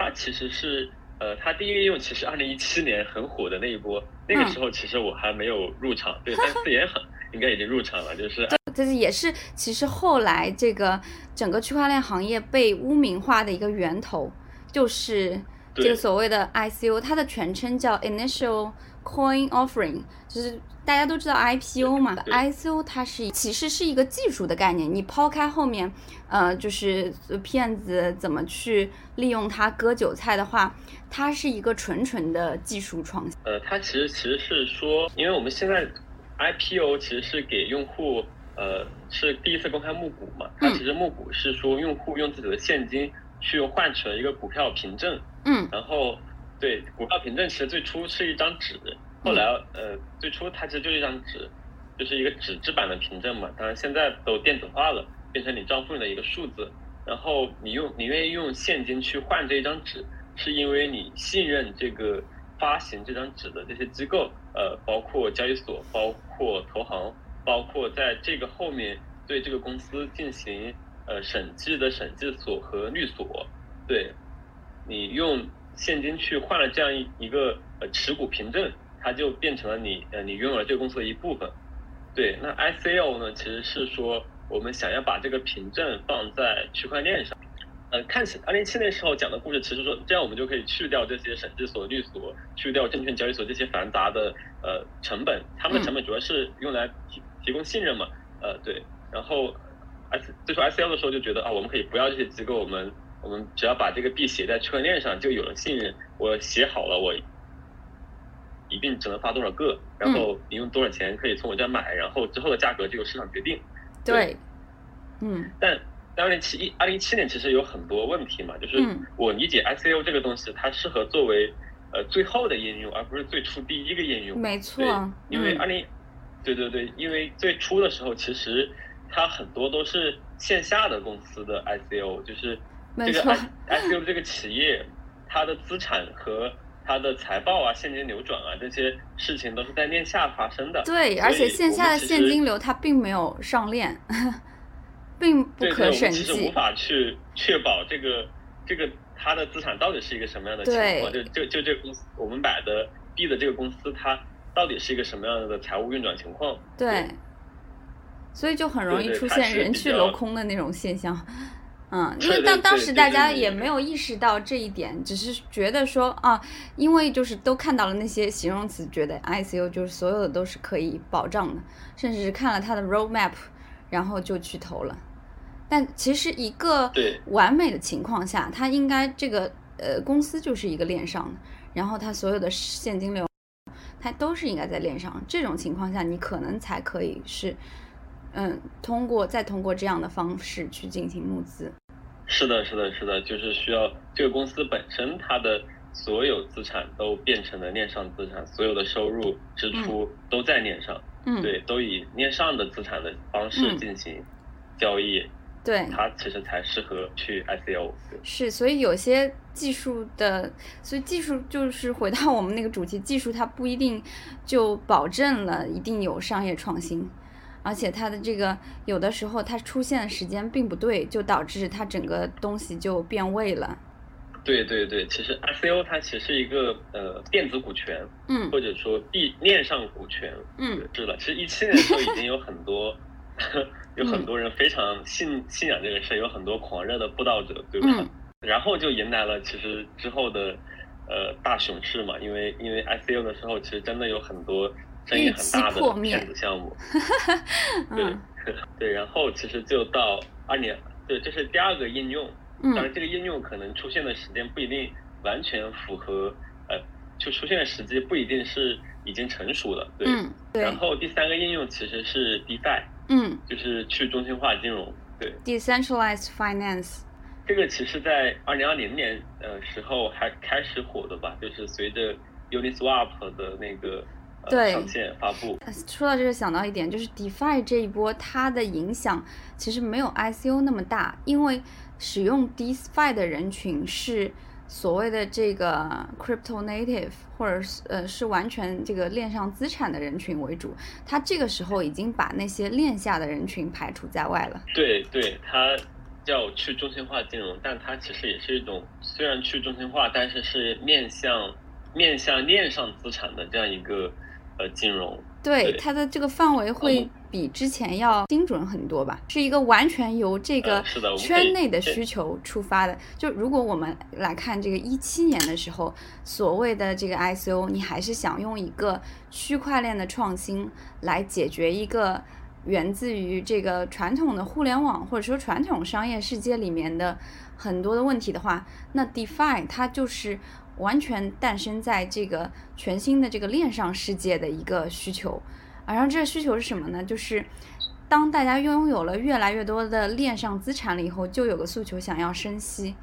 它其实是呃它第一个应用其实二零一七年很火的那一波，那个嗯。时候其实我还没有入场，对，但是也很应该已经入场了，就是就是也是其实后来这个整个区块链行业被污名化的一个源头，就是这个所谓的 ICO，它的全称叫 Initial Coin Offering，就是大家都知道 IPO 嘛，ICO 它是其实是一个技术的概念，你抛开后面呃就是骗子怎么去利用它割韭菜的话，它是一个纯纯的技术创新。呃，它其实其实是说，因为我们现在 IPO 其实是给用户呃是第一次公开募股嘛，它其实募股是说用户用自己的现金去换取了一个股票凭证，嗯。然后对股票凭证其实最初是一张纸，后来呃最初它其实就是一张纸，就是一个纸质版的凭证嘛，当然现在都电子化了，变成你账户里的一个数字，然后你用你愿意用现金去换这一张纸，是因为你信任这个发行这张纸的这些机构，呃，包括交易所，包括投行，包括在这个后面对这个公司进行呃审计的审计所和律所，对，你用现金去换了这样一一个呃持股凭证，它就变成了你呃你拥有了这个公司的一部分。对，那 ICO 呢，其实是说我们想要把这个凭证放在区块链上。呃，看起二零一七年时候讲的故事，其实说这样我们就可以去掉这些审计所、律所，去掉证券交易所这些繁杂的呃成本，他们的成本主要是用来提提供信任嘛，呃对，然后 S 最初 ICO 的时候就觉得啊，我们可以不要这些机构，我们我们只要把这个币写在区块链上，就有了信任，我写好了我。一定只能发多少个，然后你用多少钱可以从我这儿买，然后之后的价格就由市场决定。对，嗯但二零七一二零一七年其实有很多问题嘛，就是嗯我理解 ICO 这个东西，它适合作为呃最后的应用，而不是最初第一个应用。没错，因为嗯二零，对对对，因为最初的时候其实它很多都是线下的公司的 ICO，就是这个没错 ICO 这个企业，它的资产和它的财报啊、现金流转啊这些事情都是在链下发生的。对，而且线下的现金流它并没有上链，并不可审计其实无。法去确保这个这个它的资产到底是一个什么样的情况，就就就这个公司我们买的 B 的这个公司，它到底是一个什么样的财务运转情况？对，所以就很容易出现人去楼空的那种现象。嗯，因为当当时大家也没有意识到这一点，只是觉得说啊，因为就是都看到了那些形容词，觉得 ICU 就是所有的都是可以保障的，甚至是看了它的 roadmap，然后就去投了。但其实一个完美的情况下，它应该这个呃公司就是一个链上的，然后它所有的现金流，它都是应该在链上。这种情况下，你可能才可以是，嗯，通过再通过这样的方式去进行募资。是的，是的，是的，就是需要这个公司本身它的所有资产都变成了链上资产，所有的收入、支出都在链上，嗯，对，都以链上的资产的方式嗯进行交易，对，它其实才适合去 ICO。对是，所以有些技术的，所以技术就是回到我们那个主题，技术它不一定就保证了一定有商业创新，而且它的这个有的时候它出现的时间并不对，就导致它整个东西就变味了。对对对，其实 ICO 它其实是一个呃电子股权，嗯或者说币链上股权。嗯，是的，其实一七年的时候已经有很多 有很多人非常信信仰这个事，有很多狂热的布道者，对吧？嗯 然后就迎来了其实之后的呃大熊市嘛，因为因为 ICO 的时候，其实真的有很多争议很大的骗子项目。对嗯 对，然后其实就到二年，对，这是第二个应用。当然，嗯这个应用可能出现的时间不一定完全符合，呃，就出现的时机不一定是已经成熟了，对。嗯，对然，后第三个应用其实是 DeFi，嗯就是去中心化金融，对。，decentralized finance，这个其实在二零二零年呃时候还开始火的吧，就是随着 Uniswap 的那个呃对上线发布，说到这个，想到一点，就是 DeFi 这一波它的影响其实没有 ICO 那么大，因为使用 DeFi 的人群是所谓的这个 crypto native，或者是呃是完全这个链上资产的人群为主。它这个时候已经把那些链下的人群排除在外了。对对，它叫去中心化金融，但它其实也是一种虽然去中心化，但是是面向面向链上资产的这样一个呃金融。对对它的这个范围会嗯比之前要精准很多吧，是一个完全由这个圈内的需求出发的。就如果我们来看这个一七年的时候，所谓的这个 ICO，你还是想用一个区块链的创新来解决一个源自于这个传统的互联网或者说传统商业世界里面的很多的问题的话，那 DeFi 它就是完全诞生在这个全新的这个链上世界的一个需求。而然后这个需求是什么呢？就是当大家拥有了越来越多的链上资产了以后，就有个诉求想要生息。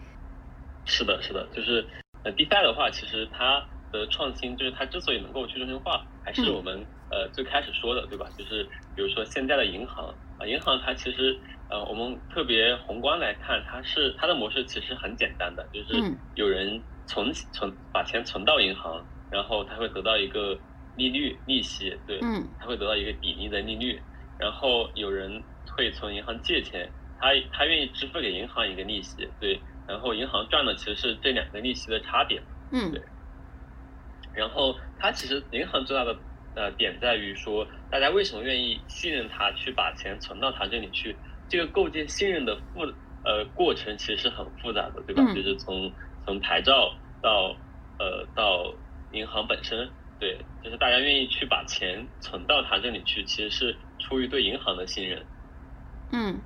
是的，是的，就是呃，DeFi 的话，其实它的创新就是它之所以能够去中心化，还是我们呃最开始说的，对吧？就是比如说现在的银行啊，银行它其实呃，我们特别宏观来看，它是它的模式其实很简单的，就是有人存存把钱存到银行，然后他会得到一个利率利息，对，嗯，他会得到一个比例的利率，然后有人会从银行借钱，他他愿意支付给银行一个利息，对。然后银行赚的其实是这两个利息的差别，嗯，对。然后它其实银行最大的呃点在于说，大家为什么愿意信任它去把钱存到它这里去？这个构建信任的复呃过程其实是很复杂的，对吧？就是从从牌照到呃到银行本身，对，就是大家愿意去把钱存到它这里去，其实是出于对银行的信任，嗯。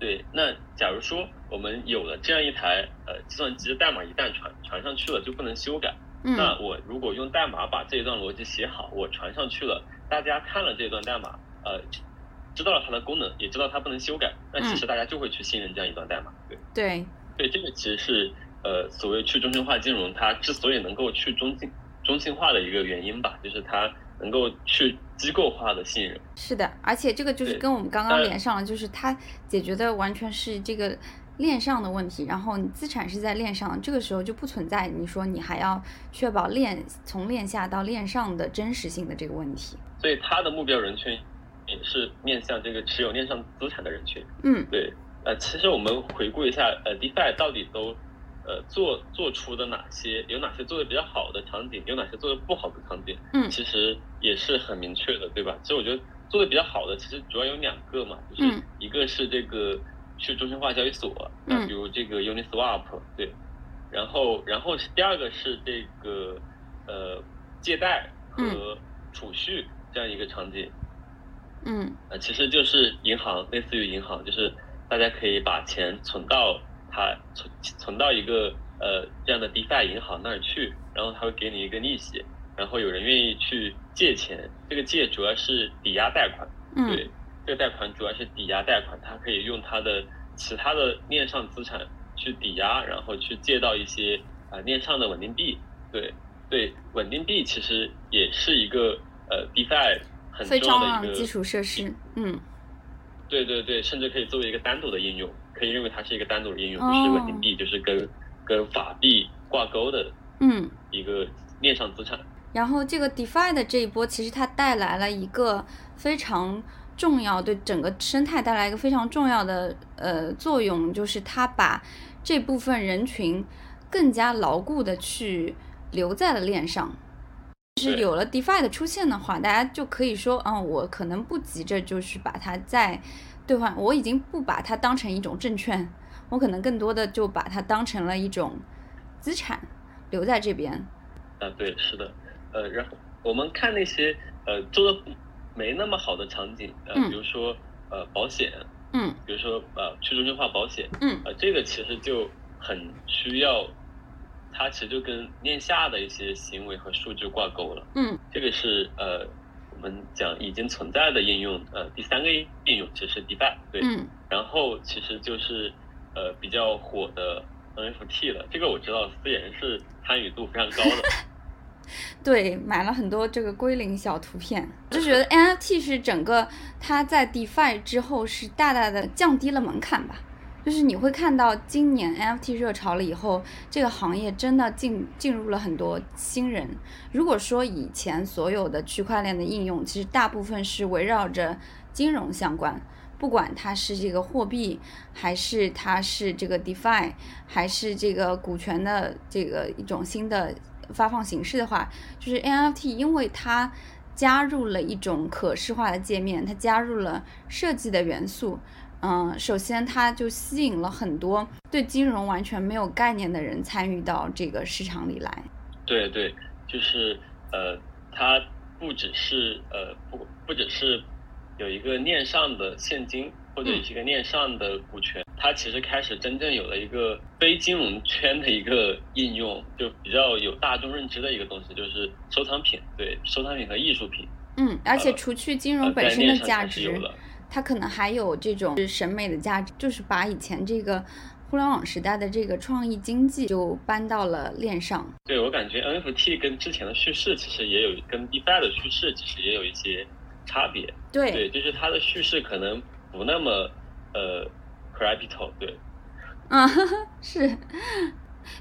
对，那假如说我们有了这样一台呃计算机的代码，一旦传传上去了就不能修改。嗯。那我如果用代码把这一段逻辑写好，我传上去了，大家看了这段代码，呃，知道了它的功能，也知道它不能修改，那其实大家就会去信任这样一段代码。对。对。对，这个其实是呃所谓去中心化金融它之所以能够去中心中心化的一个原因吧，就是它。能够去机构化的信任是的，而且这个就是跟我们刚刚连上了，就是它解决的完全是这个链上的问题，然后你资产是在链上，这个时候就不存在你说你还要确保链从链下到链上的真实性的这个问题。所以它的目标人群也是面向这个持有链上资产的人群。嗯，对，呃，其实我们回顾一下，呃，DeFi 到底都。呃，做做出的哪些有哪些做的比较好的场景，有哪些做的不好的场景，嗯，其实也是很明确的，对吧？其实我觉得做的比较好的，其实主要有两个嘛，就是一个是这个去中心化交易所，嗯，比如这个 Uniswap，对，然后然后第二个是这个呃借贷和储蓄这样一个场景，嗯，呃，其实就是银行，类似于银行，就是大家可以把钱存到。它存存到一个呃这样的 DeFi 银行那儿去，然后他会给你一个利息，然后有人愿意去借钱，这个借主要是抵押贷款，对，这个贷款主要是抵押贷款，它可以用它的其他的链上资产去抵押，然后去借到一些啊链上的稳定币，对对，稳定币其实也是一个呃 DeFi 很重要的一个基础设施，嗯，对对对，甚至可以作为一个单独的应用。可以认为它是一个单独的应用，就是稳定币，就是跟跟法币挂钩的，嗯，一个链上资产。然后这个 DeFi 的这一波，其实它带来了一个非常重要，对整个生态带来一个非常重要的呃作用，就是它把这部分人群更加牢固的去留在了链上。就是有了 DeFi 的出现的话，大家就可以说，嗯，我可能不急着就是把它在。兑换，我已经不把它当成一种证券，我可能更多的就把它当成了一种资产留在这边。啊，对，是的，呃，然后我们看那些呃做的没那么好的场景，呃，比如说呃保险，嗯，比如说呃去中心化保险，嗯，呃，这个其实就很需要，它其实就跟链下的一些行为和数据挂钩了，嗯，这个是呃。我们讲已经存在的应用，呃，第三个应用其实是 DeFi，对，嗯，然后其实就是呃比较火的 NFT 了，这个我知道思妍是参与度非常高的，对，买了很多这个归零小图片，就觉得 NFT 是整个它在 DeFi 之后是大大的降低了门槛吧。就是你会看到今年 NFT 热潮了以后，这个行业真的进进入了很多新人。如果说以前所有的区块链的应用，其实大部分是围绕着金融相关，不管它是这个货币，还是它是这个 DeFi，还是这个股权的这个一种新的发放形式的话，就是 NFT，因为它加入了一种可视化的界面，它加入了设计的元素。嗯，首先它就吸引了很多对金融完全没有概念的人参与到这个市场里来。对对，就是呃，它不只是呃不不只是有一个链上的现金或者是一个链上的股权，它其实开始真正有了一个非金融圈的一个应用，就比较有大众认知的一个东西，就是收藏品。对，收藏品和艺术品。嗯，而且除去金融本身的价值。它可能还有这种审美的价值，就是把以前这个互联网时代的这个创意经济就搬到了链上。对我感觉 NFT 跟之前的叙事其实也有，跟 DeFi 的叙事其实也有一些差别。对，对，就是它的叙事可能不那么呃 crypto，对，嗯，是。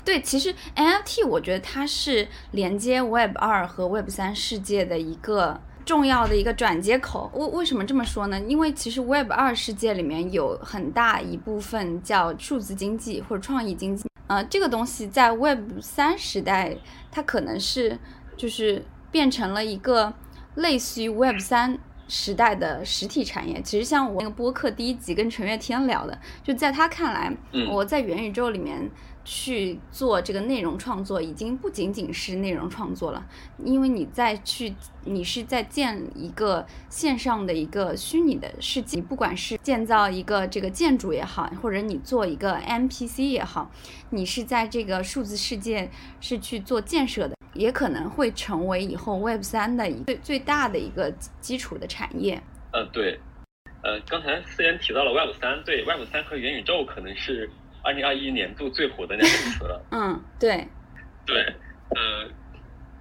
对，其实 NFT 我觉得它是连接 Web 二和 Web 三世界的一个重要的一个转接口。为为什么这么说呢？因为其实 Web 二世界里面有很大一部分叫数字经济或者创意经济，呃，这个东西在 Web 三时代，它可能是就是变成了一个类似于 Web 三时代的实体产业。其实像我那个播客第一集跟陈月天聊的，就在他看来，我在元宇宙里面。去做这个内容创作，已经不仅仅是内容创作了，因为你在去，你是在建一个线上的一个虚拟的世界，不管是建造一个这个建筑也好，或者你做一个 NPC 也好，你是在这个数字世界是去做建设的，也可能会成为以后 Web 三的一最最大的一个基础的产业。呃，对，呃，刚才思妍提到了 Web 三，对 Web 三和元宇宙可能是。二零二一年度最火的两个词了。嗯，对，对，呃，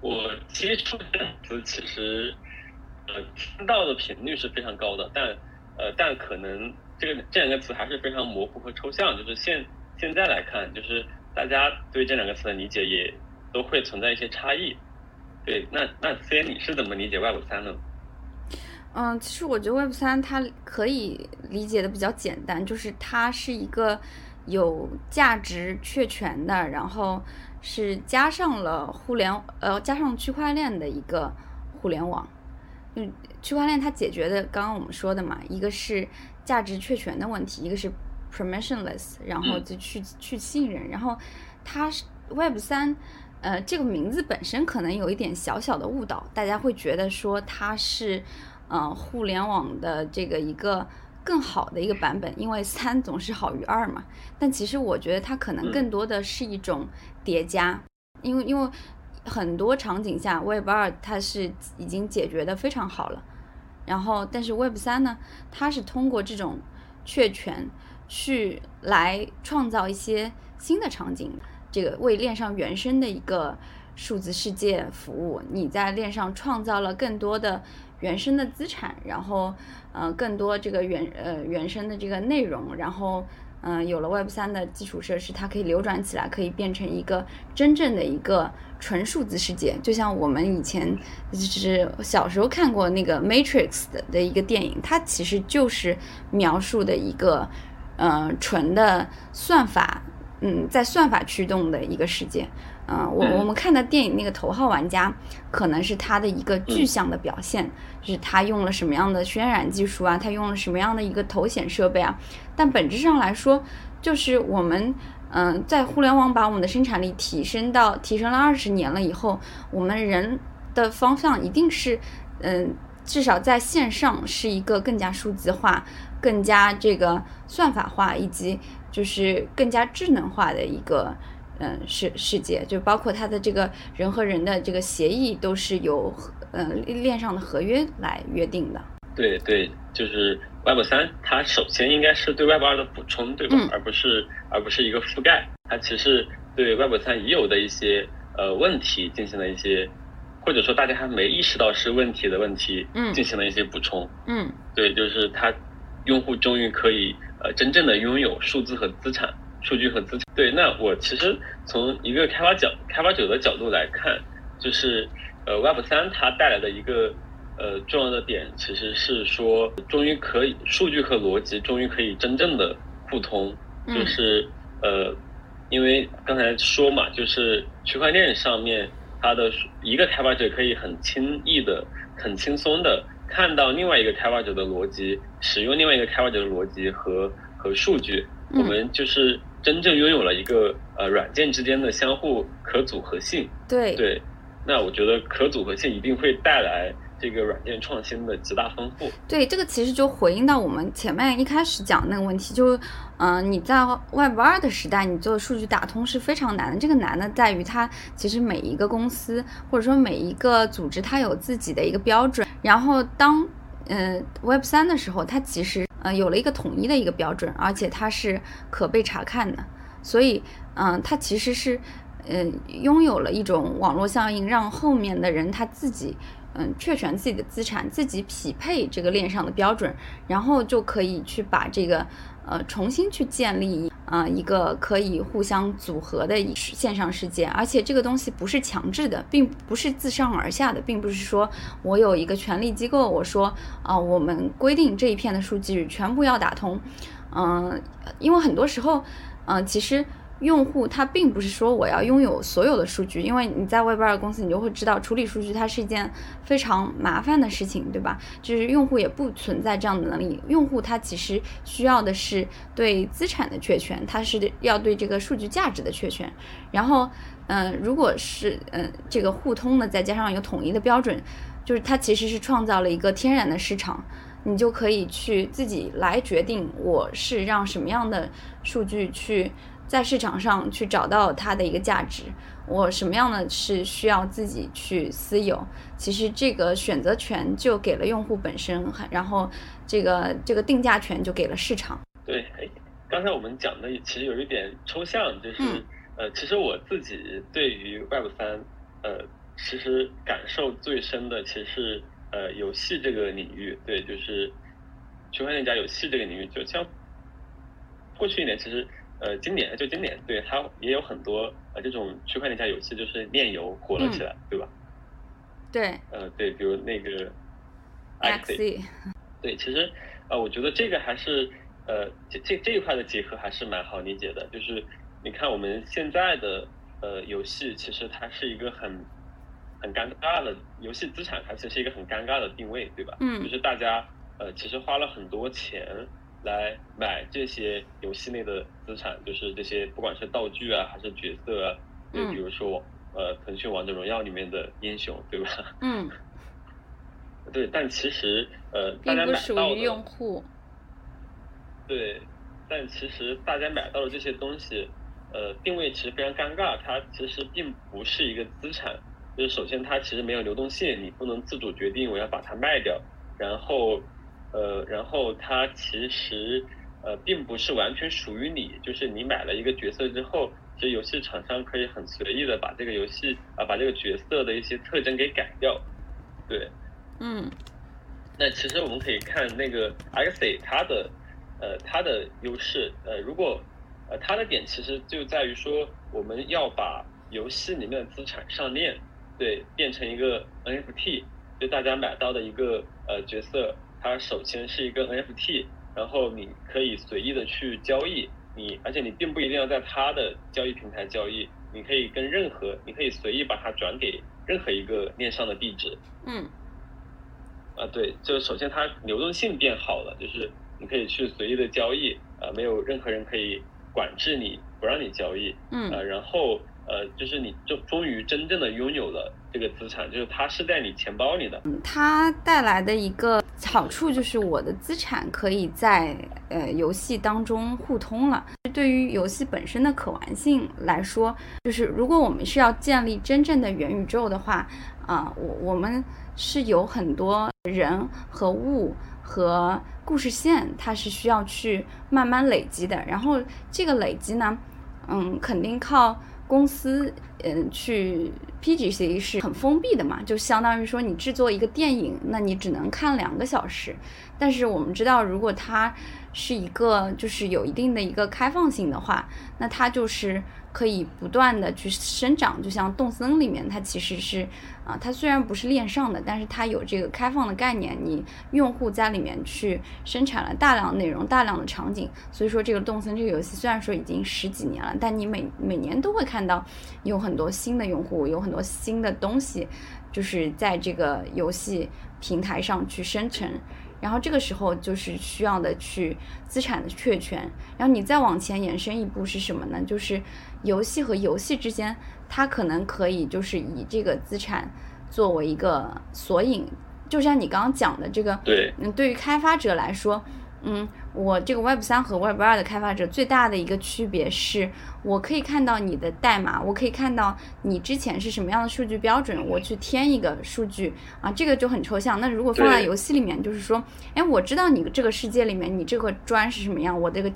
我接触的词其实，呃，听到的频率是非常高的，但，呃，但可能这个这两个词还是非常模糊和抽象。就是现现在来看，就是大家对这两个词的理解也都会存在一些差异。对，那那 C，你是怎么理解 Web 三呢？嗯，其实我觉得 Web 三它可以理解的比较简单，就是它是一个。有价值确权的，然后是加上了互联，呃，加上区块链的一个互联网。嗯，区块链它解决的刚刚我们说的嘛，一个是价值确权的问题，一个是 permissionless，然后就去去信任。然后它是 Web 三，呃，这个名字本身可能有一点小小的误导，大家会觉得说它是，呃，互联网的这个一个。更好的一个版本，因为三总是好于二嘛。但其实我觉得它可能更多的是一种叠加，因为因为很多场景下 Web 二它是已经解决的非常好了。然后，但是 Web 三呢，它是通过这种确权去来创造一些新的场景，这个为链上原生的一个数字世界服务。你在链上创造了更多的。原生的资产，然后，呃，更多这个原呃原生的这个内容，然后，嗯，有了 Web 三的基础设施，它可以流转起来，可以变成一个真正的一个纯数字世界。就像我们以前就是小时候看过那个 Matrix 的的一个电影，它其实就是描述的一个，嗯，纯的算法，嗯，在算法驱动的一个世界。嗯，我我们看的电影那个头号玩家，可能是他的一个具象的表现，就是他用了什么样的渲染技术啊，他用了什么样的一个头显设备啊。但本质上来说，就是我们嗯，在互联网把我们的生产力提升到提升了二十年了以后，我们人的方向一定是嗯，至少在线上是一个更加数字化、更加这个算法化以及就是更加智能化的一个。嗯，世世界就包括它的这个人和人的这个协议，都是由嗯链上的合约来约定的。对对，就是 Web 三，它首先应该是对 Web 二的补充，对吧？而不是而不是一个覆盖。它其实对 Web 三已有的一些呃问题进行了一些，或者说大家还没意识到是问题的问题，嗯，进行了一些补充。嗯，对，就是它用户终于可以呃真正的拥有数字和资产。数据和资产。对，那我其实从一个开发角开发者的角度来看，就是呃 Web 三它带来的一个呃重要的点，其实是说终于可以数据和逻辑终于可以真正的互通，就是呃因为刚才说嘛，就是区块链上面它的一个开发者可以很轻易的、很轻松的看到另外一个开发者的逻辑，使用另外一个开发者的逻辑和和数据，我们就是。真正拥有了一个呃软件之间的相互可组合性，对对，那我觉得可组合性一定会带来这个软件创新的极大丰富。对，这个其实就回应到我们前面一开始讲那个问题，就嗯你在 Web 二的时代，你做数据打通是非常难的。这个难的在于它其实每一个公司或者说每一个组织，它有自己的一个标准，然后当呃 Web 三的时候，它其实呃有了一个统一的一个标准，而且它是可被查看的，所以嗯、它其实是呃拥有了一种网络效应，让后面的人他自己嗯确权自己的资产，自己匹配这个链上的标准，然后就可以去把这个呃重新去建立啊、一个可以互相组合的线上世界，而且这个东西不是强制的，并不是自上而下的，并不是说我有一个权力机构，我说啊、我们规定这一片的数据全部要打通，嗯、因为很多时候，嗯、其实。用户他并不是说我要拥有所有的数据，因为你在 Web 二公司，你就会知道处理数据它是一件非常麻烦的事情，对吧？就是用户也不存在这样的能力，用户他其实需要的是对资产的确权，他是要对这个数据价值的确权。然后，嗯、如果是嗯、这个互通的，再加上有统一的标准，就是它其实是创造了一个天然的市场。你就可以去自己来决定，我是让什么样的数据去在市场上去找到它的一个价值，我什么样的是需要自己去私有。其实这个选择权就给了用户本身，然后这个这个定价权就给了市场。对，哎，刚才我们讲的其实有一点抽象，就是、嗯呃，其实我自己对于 Web 三，呃，其实感受最深的其实是呃游戏这个领域，对，就是区块链加游戏这个领域，就像过去一年，其实呃经典就经典，对它也有很多呃这种区块链加游戏，就是链游火了起来，对吧？对呃，对，比如那个 Axie，Axie，对，其实呃，我觉得这个还是呃这这这一块的结合还是蛮好理解的。就是你看我们现在的呃游戏，其实它是一个很很尴尬的游戏资产，它其实是一个很尴尬的定位，对吧？嗯就是大家呃其实花了很多钱来买这些游戏内的资产，就是这些不管是道具啊还是角色啊，对，嗯比如说呃腾讯王者荣耀里面的英雄，对吧？嗯，对，但其实呃大家买到的用户。对，但其实大家买到的这些东西，呃，定位其实非常尴尬，它其实并不是一个资产。就是首先它其实没有流动性，你不能自主决定我要把它卖掉。然后，呃，然后它其实呃并不是完全属于你，就是你买了一个角色之后，其实游戏厂商可以很随意的把这个游戏啊、把这个角色的一些特征给改掉。对，嗯那其实我们可以看那个 Axie 它的呃它的优势，呃如果呃它的点其实就在于说我们要把游戏里面的资产上链，对，变成一个 NFT，就大家买到的一个呃角色，它首先是一个 NFT，然后你可以随意的去交易，你而且你并不一定要在它的交易平台交易，你可以跟任何你可以随意把它转给任何一个链上的地址，嗯。啊，对，就首先它流动性变好了，就是你可以去随意的交易，啊，没有任何人可以管制你，不让你交易，嗯。啊，然后呃，就是你就终于真正的拥有了这个资产，就是它是在你钱包里的，它带来的一个好处就是我的资产可以在呃游戏当中互通了。对于游戏本身的可玩性来说，就是如果我们是要建立真正的元宇宙的话，啊、我我们是有很多人和物和故事线，它是需要去慢慢累积的。然后这个累积呢，嗯，肯定靠公司嗯去 PGC 是很封闭的嘛，就相当于说你制作一个电影，那你只能看两个小时。但是我们知道，如果它是一个就是有一定的一个开放性的话，那它就是可以不断的去生长。就像动森里面，它其实是啊、它虽然不是链上的，但是它有这个开放的概念，你用户在里面去生产了大量内容、大量的场景。所以说，这个动森这个游戏虽然说已经十几年了，但你每每年都会看到有很多新的用户，有很多新的东西，就是在这个游戏平台上去生成。然后这个时候就是需要的去资产的确权，然后你再往前延伸一步是什么呢？就是游戏和游戏之间，它可能可以就是以这个资产作为一个索引，就像你刚刚讲的这个，对，嗯，对于开发者来说，嗯，我这个 Web 三和 Web 二的开发者最大的一个区别是，我可以看到你的代码，我可以看到你之前是什么样的数据标准，我去添一个数据啊，这个就很抽象。那如果放在游戏里面，就是说，哎，我知道你这个世界里面你这个砖是什么样，我这个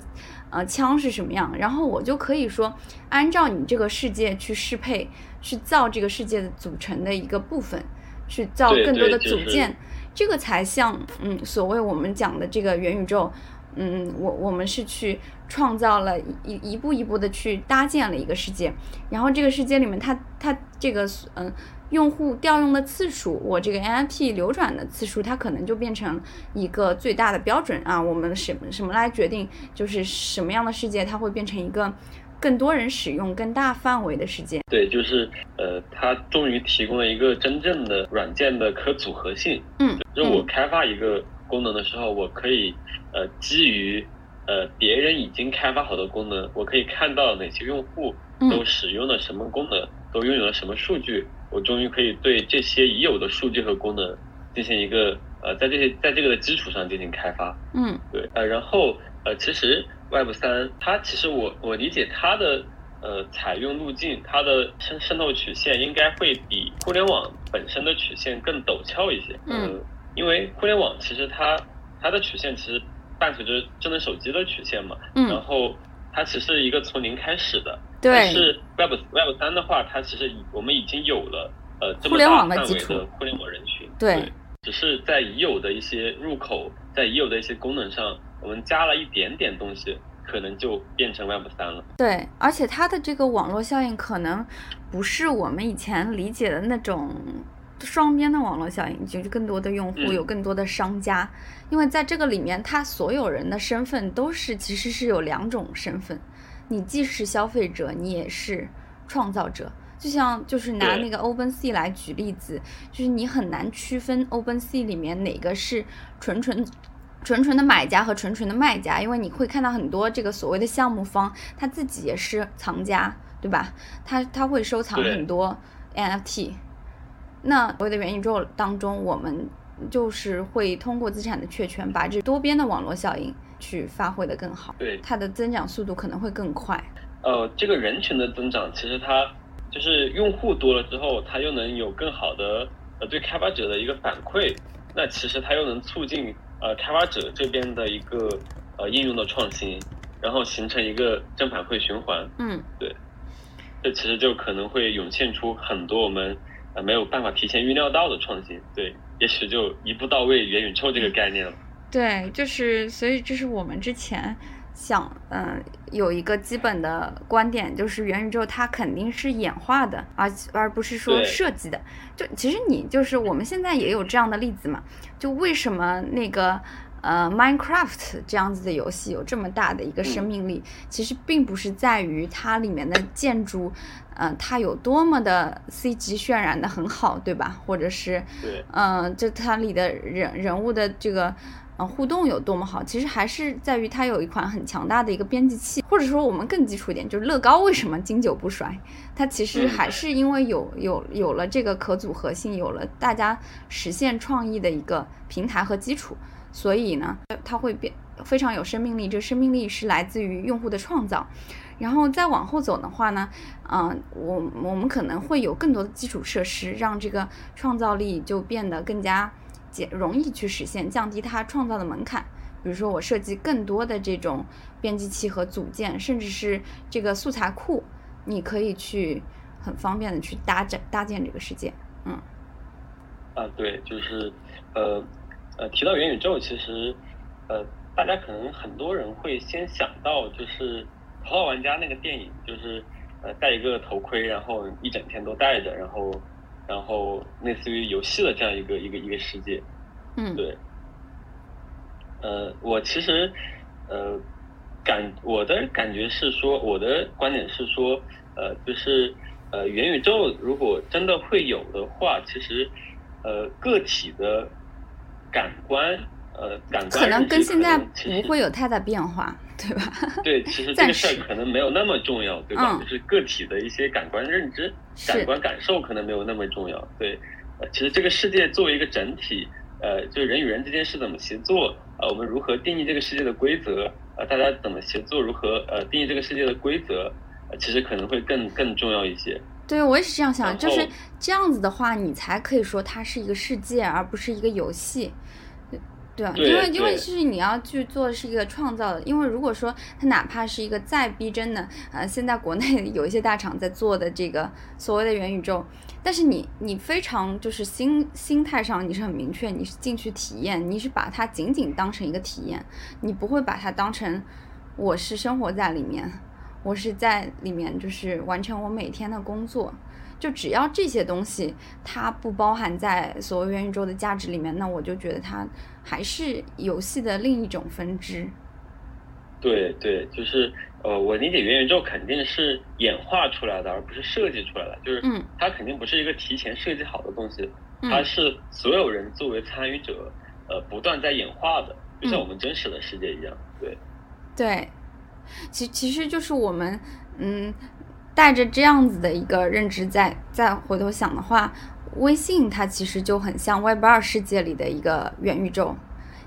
呃枪是什么样，然后我就可以说，按照你这个世界去适配，去造这个世界的组成的一个部分，去造更多的对就是组件。这个才像嗯，所谓我们讲的这个元宇宙，嗯，我我们是去创造了一一一步一步的去搭建了一个世界，然后这个世界里面它它这个嗯用户调用的次数，我这个 NFT 流转的次数，它可能就变成一个最大的标准啊。我们什么什么来决定，就是什么样的世界它会变成一个更多人使用、更大范围的世界。对，就是呃，它终于提供了一个真正的软件的可组合性。嗯，就是我嗯开发一个功能的时候，我可以呃基于呃别人已经开发好的功能，我可以看到哪些用户嗯都使用了什么功能，都拥有了什么数据，我终于可以对这些已有的数据和功能进行一个呃在这些在这个的基础上进行开发。嗯对，呃，然后呃，其实 Web 三它其实我我理解它的呃采用路径，它的渗渗透曲线应该会比互联网本身的曲线更陡峭一些。嗯呃，因为互联网其实它它的曲线其实伴随着智能手机的曲线嘛，然嗯，后它其实是一个从零开始的。对但是 Web Web 三的话，它其实我们已经有了呃这么互联大范围的互联网人群。对只是在已有的一些入口，在已有的一些功能上，我们加了一点点东西，可能就变成 Web 三了。对，而且它的这个网络效应可能不是我们以前理解的那种双边的网络效应，就是更多的用户嗯有更多的商家，因为在这个里面，他所有人的身份都是其实是有两种身份，你既是消费者，你也是创造者。就像就是拿那个 OpenSea 来举例子，就是你很难区分 OpenSea 里面哪个是纯纯纯纯的买家和纯纯的卖家，因为你会看到很多这个所谓的项目方，他自己也是藏家，对吧？他他会收藏很多 NFT。那所谓的元宇宙当中，我们就是会通过资产的确权，把这多边的网络效应去发挥的更好，对，它的增长速度可能会更快。呃，这个人群的增长，其实它就是用户多了之后，它又能有更好的呃对开发者的一个反馈，那其实它又能促进呃开发者这边的一个呃应用的创新，然后形成一个正反馈循环。嗯，对这其实就可能会涌现出很多我们呃没有办法提前预料到的创新。对，也许就一步到位元宇宙这个概念了。对，就是所以这是我们之前想，嗯、有一个基本的观点，就是元宇宙它肯定是演化的，而而不是说设计的。就其实你就是我们现在也有这样的例子嘛，就为什么那个。呃，Minecraft 这样子的游戏有这么大的一个生命力，其实并不是在于它里面的建筑，呃，它有多么的 CG 渲染的很好，对吧？或者是对，嗯，就它里的人人物的这个呃互动有多么好，其实还是在于它有一款很强大的一个编辑器，或者说我们更基础一点，就是乐高为什么经久不衰，它其实嗯。还是因为有有有了这个可组合性，有了大家实现创意的一个平台和基础，所以呢，它会变非常有生命力，这生命力是来自于用户的创造。然后再往后走的话呢，嗯、我我们可能会有更多的基础设施，让这个创造力就变得更加简容易去实现，降低它创造的门槛。比如说，我设计更多的这种编辑器和组件，甚至是这个素材库，你可以去很方便的去搭建搭建这个世界。嗯啊，对，就是，呃，呃，提到元宇宙，其实，呃，大家可能很多人会先想到就是《头号玩家》那个电影，就是呃戴一个头盔，然后一整天都戴着，然后，然后类似于游戏的这样一个一个一个世界。嗯，对，呃，我其实，呃，感我的感觉是说，我的观点是说，呃，就是呃，元宇宙如果真的会有的话，其实，呃，个体的感官，呃，感官可能跟现在不会有太大变化，对吧？对，其实这个事儿可能没有那么重要，对吧？嗯就是个体的一些感官认知、是感官感受可能没有那么重要。对，呃，其实这个世界作为一个整体，呃，就人与人之间是怎么协作，呃，我们如何定义这个世界的规则？呃，大家怎么协作？如何呃定义这个世界的规则？呃，其实可能会更更重要一些。对，我也是这样想，就是这样子的话，你才可以说它是一个世界，而不是一个游戏。对吧？对因为因为对是你要去做是一个创造的，因为如果说它哪怕是一个再逼真的，呃，现在国内 有一些大厂在做的这个所谓的元宇宙，但是你你非常就是心心态上你是很明确，你是进去体验，你是把它仅仅当成一个体验，你不会把它当成我是生活在里面，我是在里面就是完成我每天的工作。就只要这些东西它不包含在所谓元宇宙的价值里面，那我就觉得它还是游戏的另一种分支。对对，就是呃，我理解元宇宙肯定是演化出来的，而不是设计出来的。就是嗯它肯定不是一个提前设计好的东西，嗯它是所有人作为参与者，呃，不断在演化的，就像嗯我们真实的世界一样。对，对，其其实就是我们嗯带着这样子的一个认知在再回头想的话，微信它其实就很像 Web 二世界里的一个元宇宙。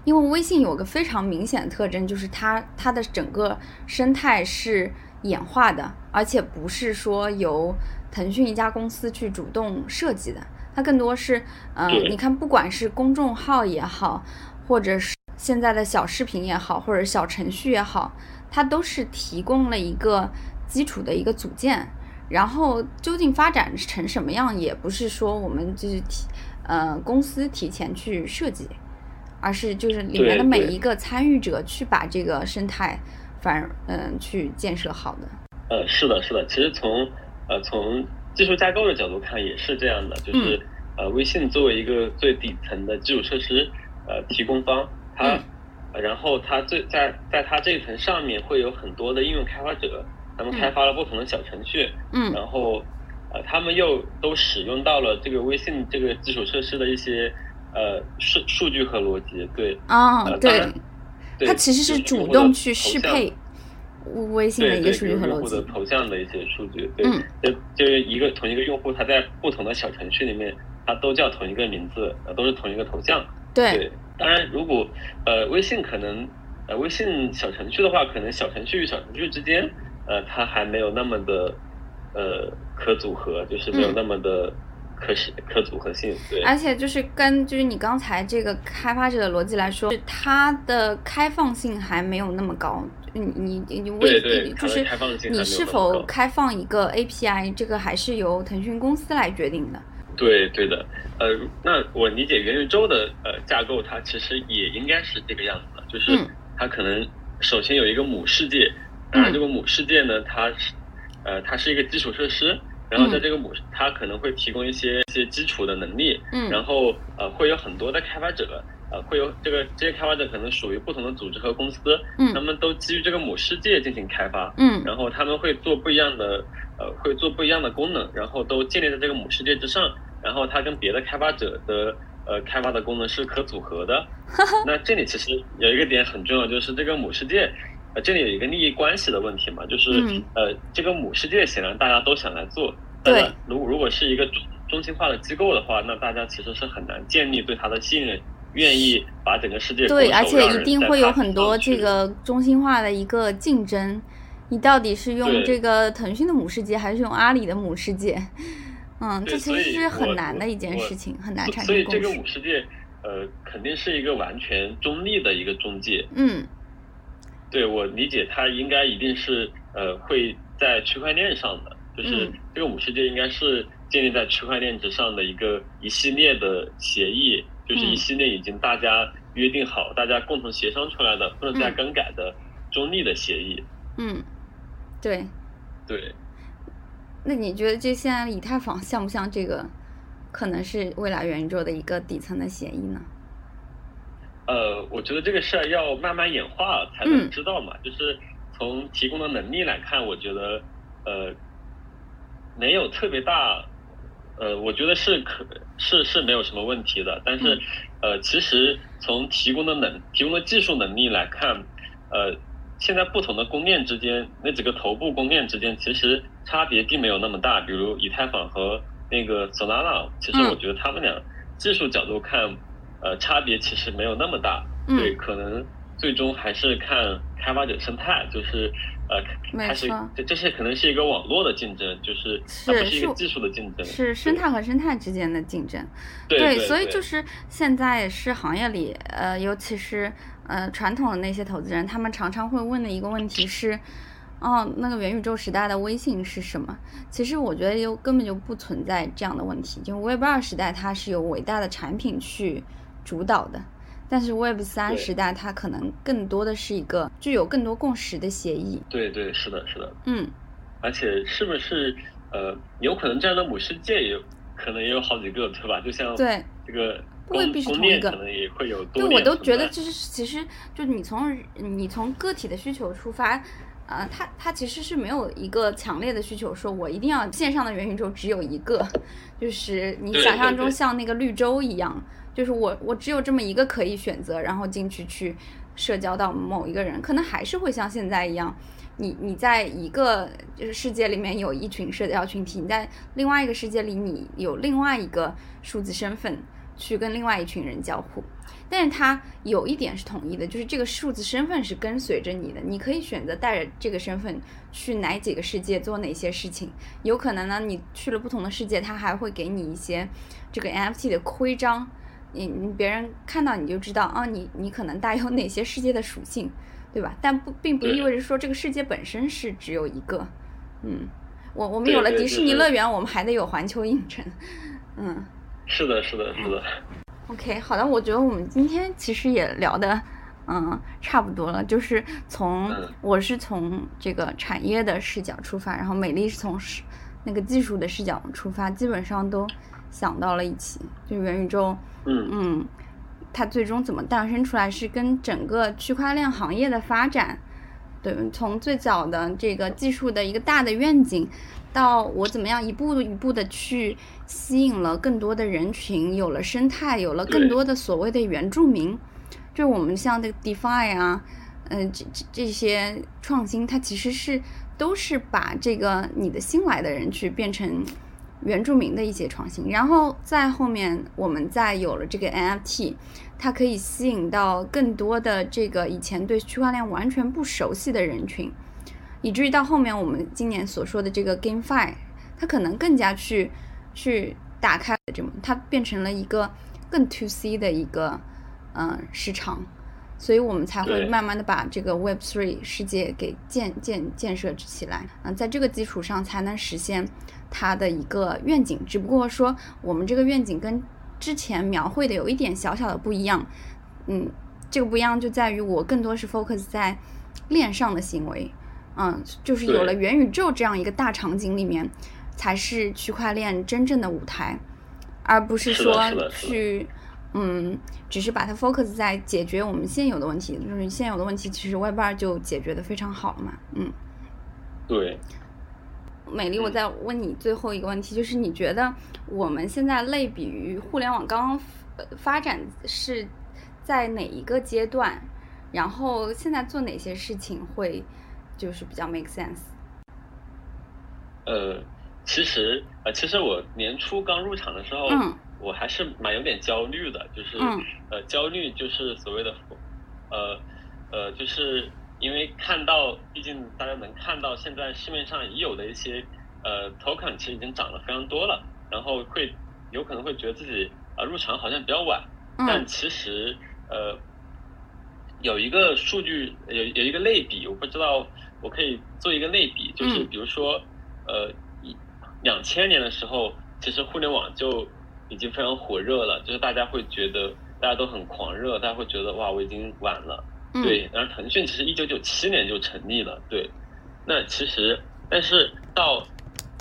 因为微信有个非常明显的特征，就是它它的整个生态是演化的，而且不是说由腾讯一家公司去主动设计的，它更多是，呃，你看，不管是公众号也好，或者是现在的小视频也好，或者小程序也好，它都是提供了一个基础的一个组件，然后究竟发展成什么样，也不是说我们就是提呃公司提前去设计，而是就是里面的每一个参与者去把这个生态反嗯、去建设好的。呃，是的，是的。其实从呃从技术架构的角度看也是这样的，就是、呃微信作为一个最底层的基础设施呃提供方，它、然后它最在在它这一层上面会有很多的应用开发者，他们嗯开发了不同的小程序，嗯然后呃他们又都使用到了这个微信这个基础设施的一些呃数数据和逻辑，对，啊、对呃，对它其实是主动去适配微信的一个数据和逻辑用户的。头像的一些数据，对，嗯就就是一个同一个用户，他在不同的小程序里面，他都叫同一个名字，呃，都是同一个头像。对，当然，如果呃微信可能呃微信小程序的话，可能小程序与小程序之间，呃，它还没有那么的呃可组合，就是没有嗯那么的可实可组合性。对，而且就是跟就是你刚才这个开发者的逻辑来说，它的开放性还没有那么高。你你你微对对它的就是你是否开放一个 API，这个还是由腾讯公司来决定的。对对的，呃，那我理解元宇宙的呃架构，它其实也应该是这个样子的，就是嗯它可能首先有一个母世界，当然后这个母世界呢，它是呃它是一个基础设施，然后在嗯这个母它可能会提供一些一些基础的能力，嗯。然后呃会有很多的开发者，呃会有这个这些开发者可能属于不同的组织和公司，嗯。他嗯们都基于这个母世界进行开发，嗯。然后他们会做不一样的，呃，会做不一样的功能，然后都建立在这个母世界之上，然后它跟别的开发者的呃开发的功能是可组合的。那这里其实有一个点很重要，就是这个母世界，呃，这里有一个利益关系的问题嘛，就是、嗯呃，这个母世界显然大家都想来做，对但如果如果是一个中中心化的机构的话，那大家其实是很难建立对它的信任。愿意把整个世界对，而且一定会有很多这个中心化的一个竞争。你到底是用这个腾讯的母世界，还是用阿里的母世界？嗯，这其实是很难的一件事情，很难所以这个生共识。母世界，呃，肯定是一个完全中立的一个中介。嗯对我理解，它应该一定是呃会在区块链上的，就是嗯这个五世界应该是建立在区块链之上的一个一系列的协议，就是嗯一系列已经大家约定好、大家共同协商出来的，不能再嗯更改的中立的协议。嗯，对。对，那你觉得这现在以太坊像不像这个，可能是未来元宇宙的一个底层的协议呢？呃，我觉得这个事儿要慢慢演化才能嗯知道嘛。就是从提供的能力来看，我觉得呃没有特别大，呃，我觉得是可是是没有什么问题的。但是、嗯呃，其实从提供的能提供的技术能力来看，呃，现在不同的公链之间，那几个头部公链之间其实差别并没有那么大。比如以太坊和那个 Solana，其实嗯我觉得他们俩技术角度看。呃，差别其实没有那么大，对，嗯，可能最终还是看开发者生态，就是呃，没它是错这这是可能是一个网络的竞争，就是它是是不是一个技术的竞争，是生态和生态之间的竞争。对对，所以就是是现在是行业里，呃，尤其是呃传统的那些投资人，他们常常会问的一个问题是，哦，那个元宇宙时代的微信是什么？其实我觉得又根本就不存在这样的问题，就 Web 二时代它是由伟大的产品去主导的。但是 Web 三时代，它可能更多的是一个具有更多共识的协议。对对是的是的，嗯，而且是不是呃，有可能这样的母世界也有可能也有好几个，对吧？就像对，这个未公必是同一个可能也会有对，我都觉得就是其实就你从你从个体的需求出发，呃，他他其实是没有一个强烈的需求，说我一定要线上的元宇宙只有一个，就是你想象中像那个绿洲一样，就是我我只有这么一个可以选择，然后进去去社交到某一个人，可能还是会像现在一样。你你在一个就是世界里面有一群社交群体，你在另外一个世界里你有另外一个数字身份去跟另外一群人交互。但是它有一点是统一的，就是这个数字身份是跟随着你的，你可以选择带着这个身份去哪几个世界做哪些事情。有可能呢，你去了不同的世界，它还会给你一些这个 NFT 的徽章，你你别人看到你就知道啊，你你可能带有哪些世界的属性，对吧？但不并不意味着说这个世界本身是只有一个。嗯，我我们有了迪士尼乐园，我们还得有环球影城。嗯。是的是的是的，OK，好的，我觉得我们今天其实也聊的，嗯，差不多了。就是从嗯我是从这个产业的视角出发，然后美丽是从是那个技术的视角出发，基本上都想到了一起。就元宇宙，嗯嗯，它最终怎么诞生出来，是跟整个区块链行业的发展，对，从最早的这个技术的一个大的愿景，到我怎么样一步一步的去吸引了更多的人群，有了生态，有了更多的所谓的原住民，就我们像这个 DeFi 啊，嗯、这这这些创新，它其实是都是把这个你的新来的人去变成原住民的一些创新，然后在后面我们再有了这个 NFT，它可以吸引到更多的这个以前对区块链完全不熟悉的人群，以至于到后面我们今年所说的这个 GameFi，它可能更加去去打开这么，它变成了一个更 to C 的一个呃市场，所以我们才会慢慢的把这个 Web Three 世界给建建建设起来，嗯、在这个基础上才能实现它的一个愿景。只不过说我们这个愿景跟之前描绘的有一点小小的不一样，嗯，这个不一样就在于我更多是 focus 在链上的行为，嗯，就是有了元宇宙这样一个大场景里面，才是区块链真正的舞台，而不是说去，嗯，只是把它 focus 在解决我们现有的问题，就是现有的问题其实 Web 二就解决的非常好了嘛，嗯。对，美丽，我嗯再问你最后一个问题，就是你觉得我们现在类比于互联网刚刚呃发展是在哪一个阶段？然后现在做哪些事情会就是比较 make sense？呃，其实呃，其实我年初刚入场的时候，嗯我还是蛮有点焦虑的，就是、嗯呃，焦虑就是所谓的呃呃，就是因为看到，毕竟大家能看到现在市面上已有的一些呃 token 其实已经涨了非常多了，然后会有可能会觉得自己啊、呃入场好像比较晚，但嗯其实呃有一个数据有有一个类比，我不知道我可以做一个类比，就是嗯。比如说呃一两千年的时候，其实互联网就已经非常火热了，就是大家会觉得大家都很狂热，大家会觉得哇我已经晚了，嗯。对，然后腾讯其实一九九七年就成立了，对，那其实但是到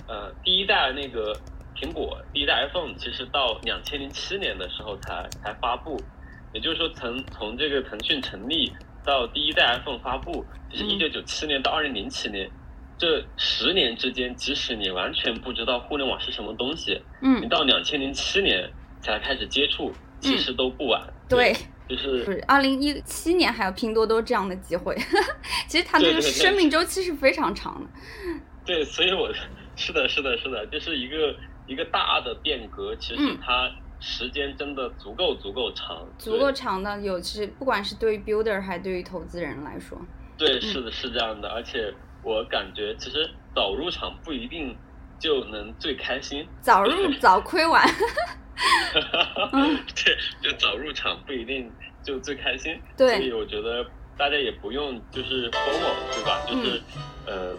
呃第一代那个苹果第一代 iPhone，其实到两千零七年的时候才才发布，也就是说从从这个腾讯成立到第一代 iPhone 发布，就是嗯。一九九七年到二零零七年。这十年之间，即使你完全不知道互联网是什么东西，嗯。你嗯，到两千零七年才开始接触，其实都不晚。对，就是是二零一七年还有拼多多这样的机会，其实它这个生命周期是非常长的。对，所以我是的，是的，是的，就是一个一个大的变革，其实嗯它时间真的足够足够长，足够长的有是不管是对于 builder 还对于投资人来说，对，是的，是这样的。而且我感觉其实早入场不一定就能最开心，早入早亏完。对，就早入场不一定就最开心。对，所以我觉得大家也不用就是 FOMO，对吧？就是，呃，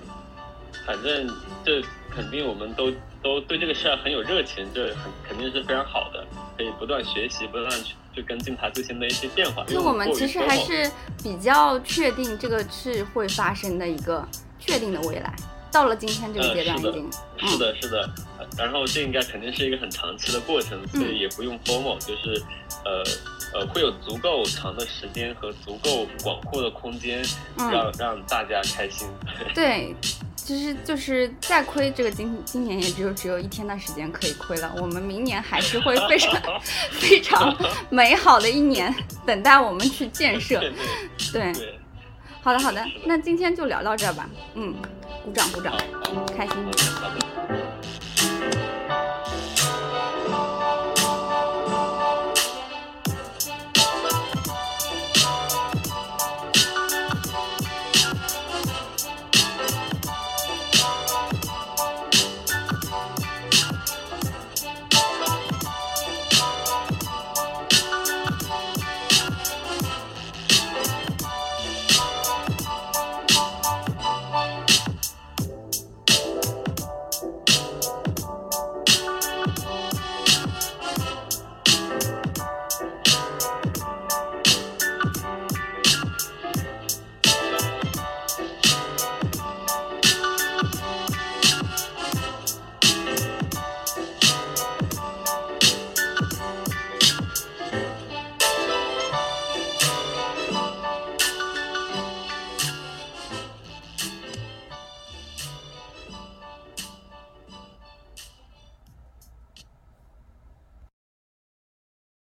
反正这肯定我们都都对这个事儿很有热情，这很肯定是非常好的，可以不断学习，不断去去跟进它最新的一些变化。就我们其实还是比较确定这个是会发生的一个确定的未来。到了今天这个阶段，已经是的，是的，然后这应该肯定是一个很长期的过程，所以也不用 formal，就是呃呃，会有足够长的时间和足够广阔的空间，让让大家开心。对，其实就是再亏这个今今年也只有只有一天的时间可以亏了，我们明年还是会 非常非常美好的一年等待我们去建设。对，好的好的，那今天就聊到这儿吧，嗯。鼓掌鼓掌，开心。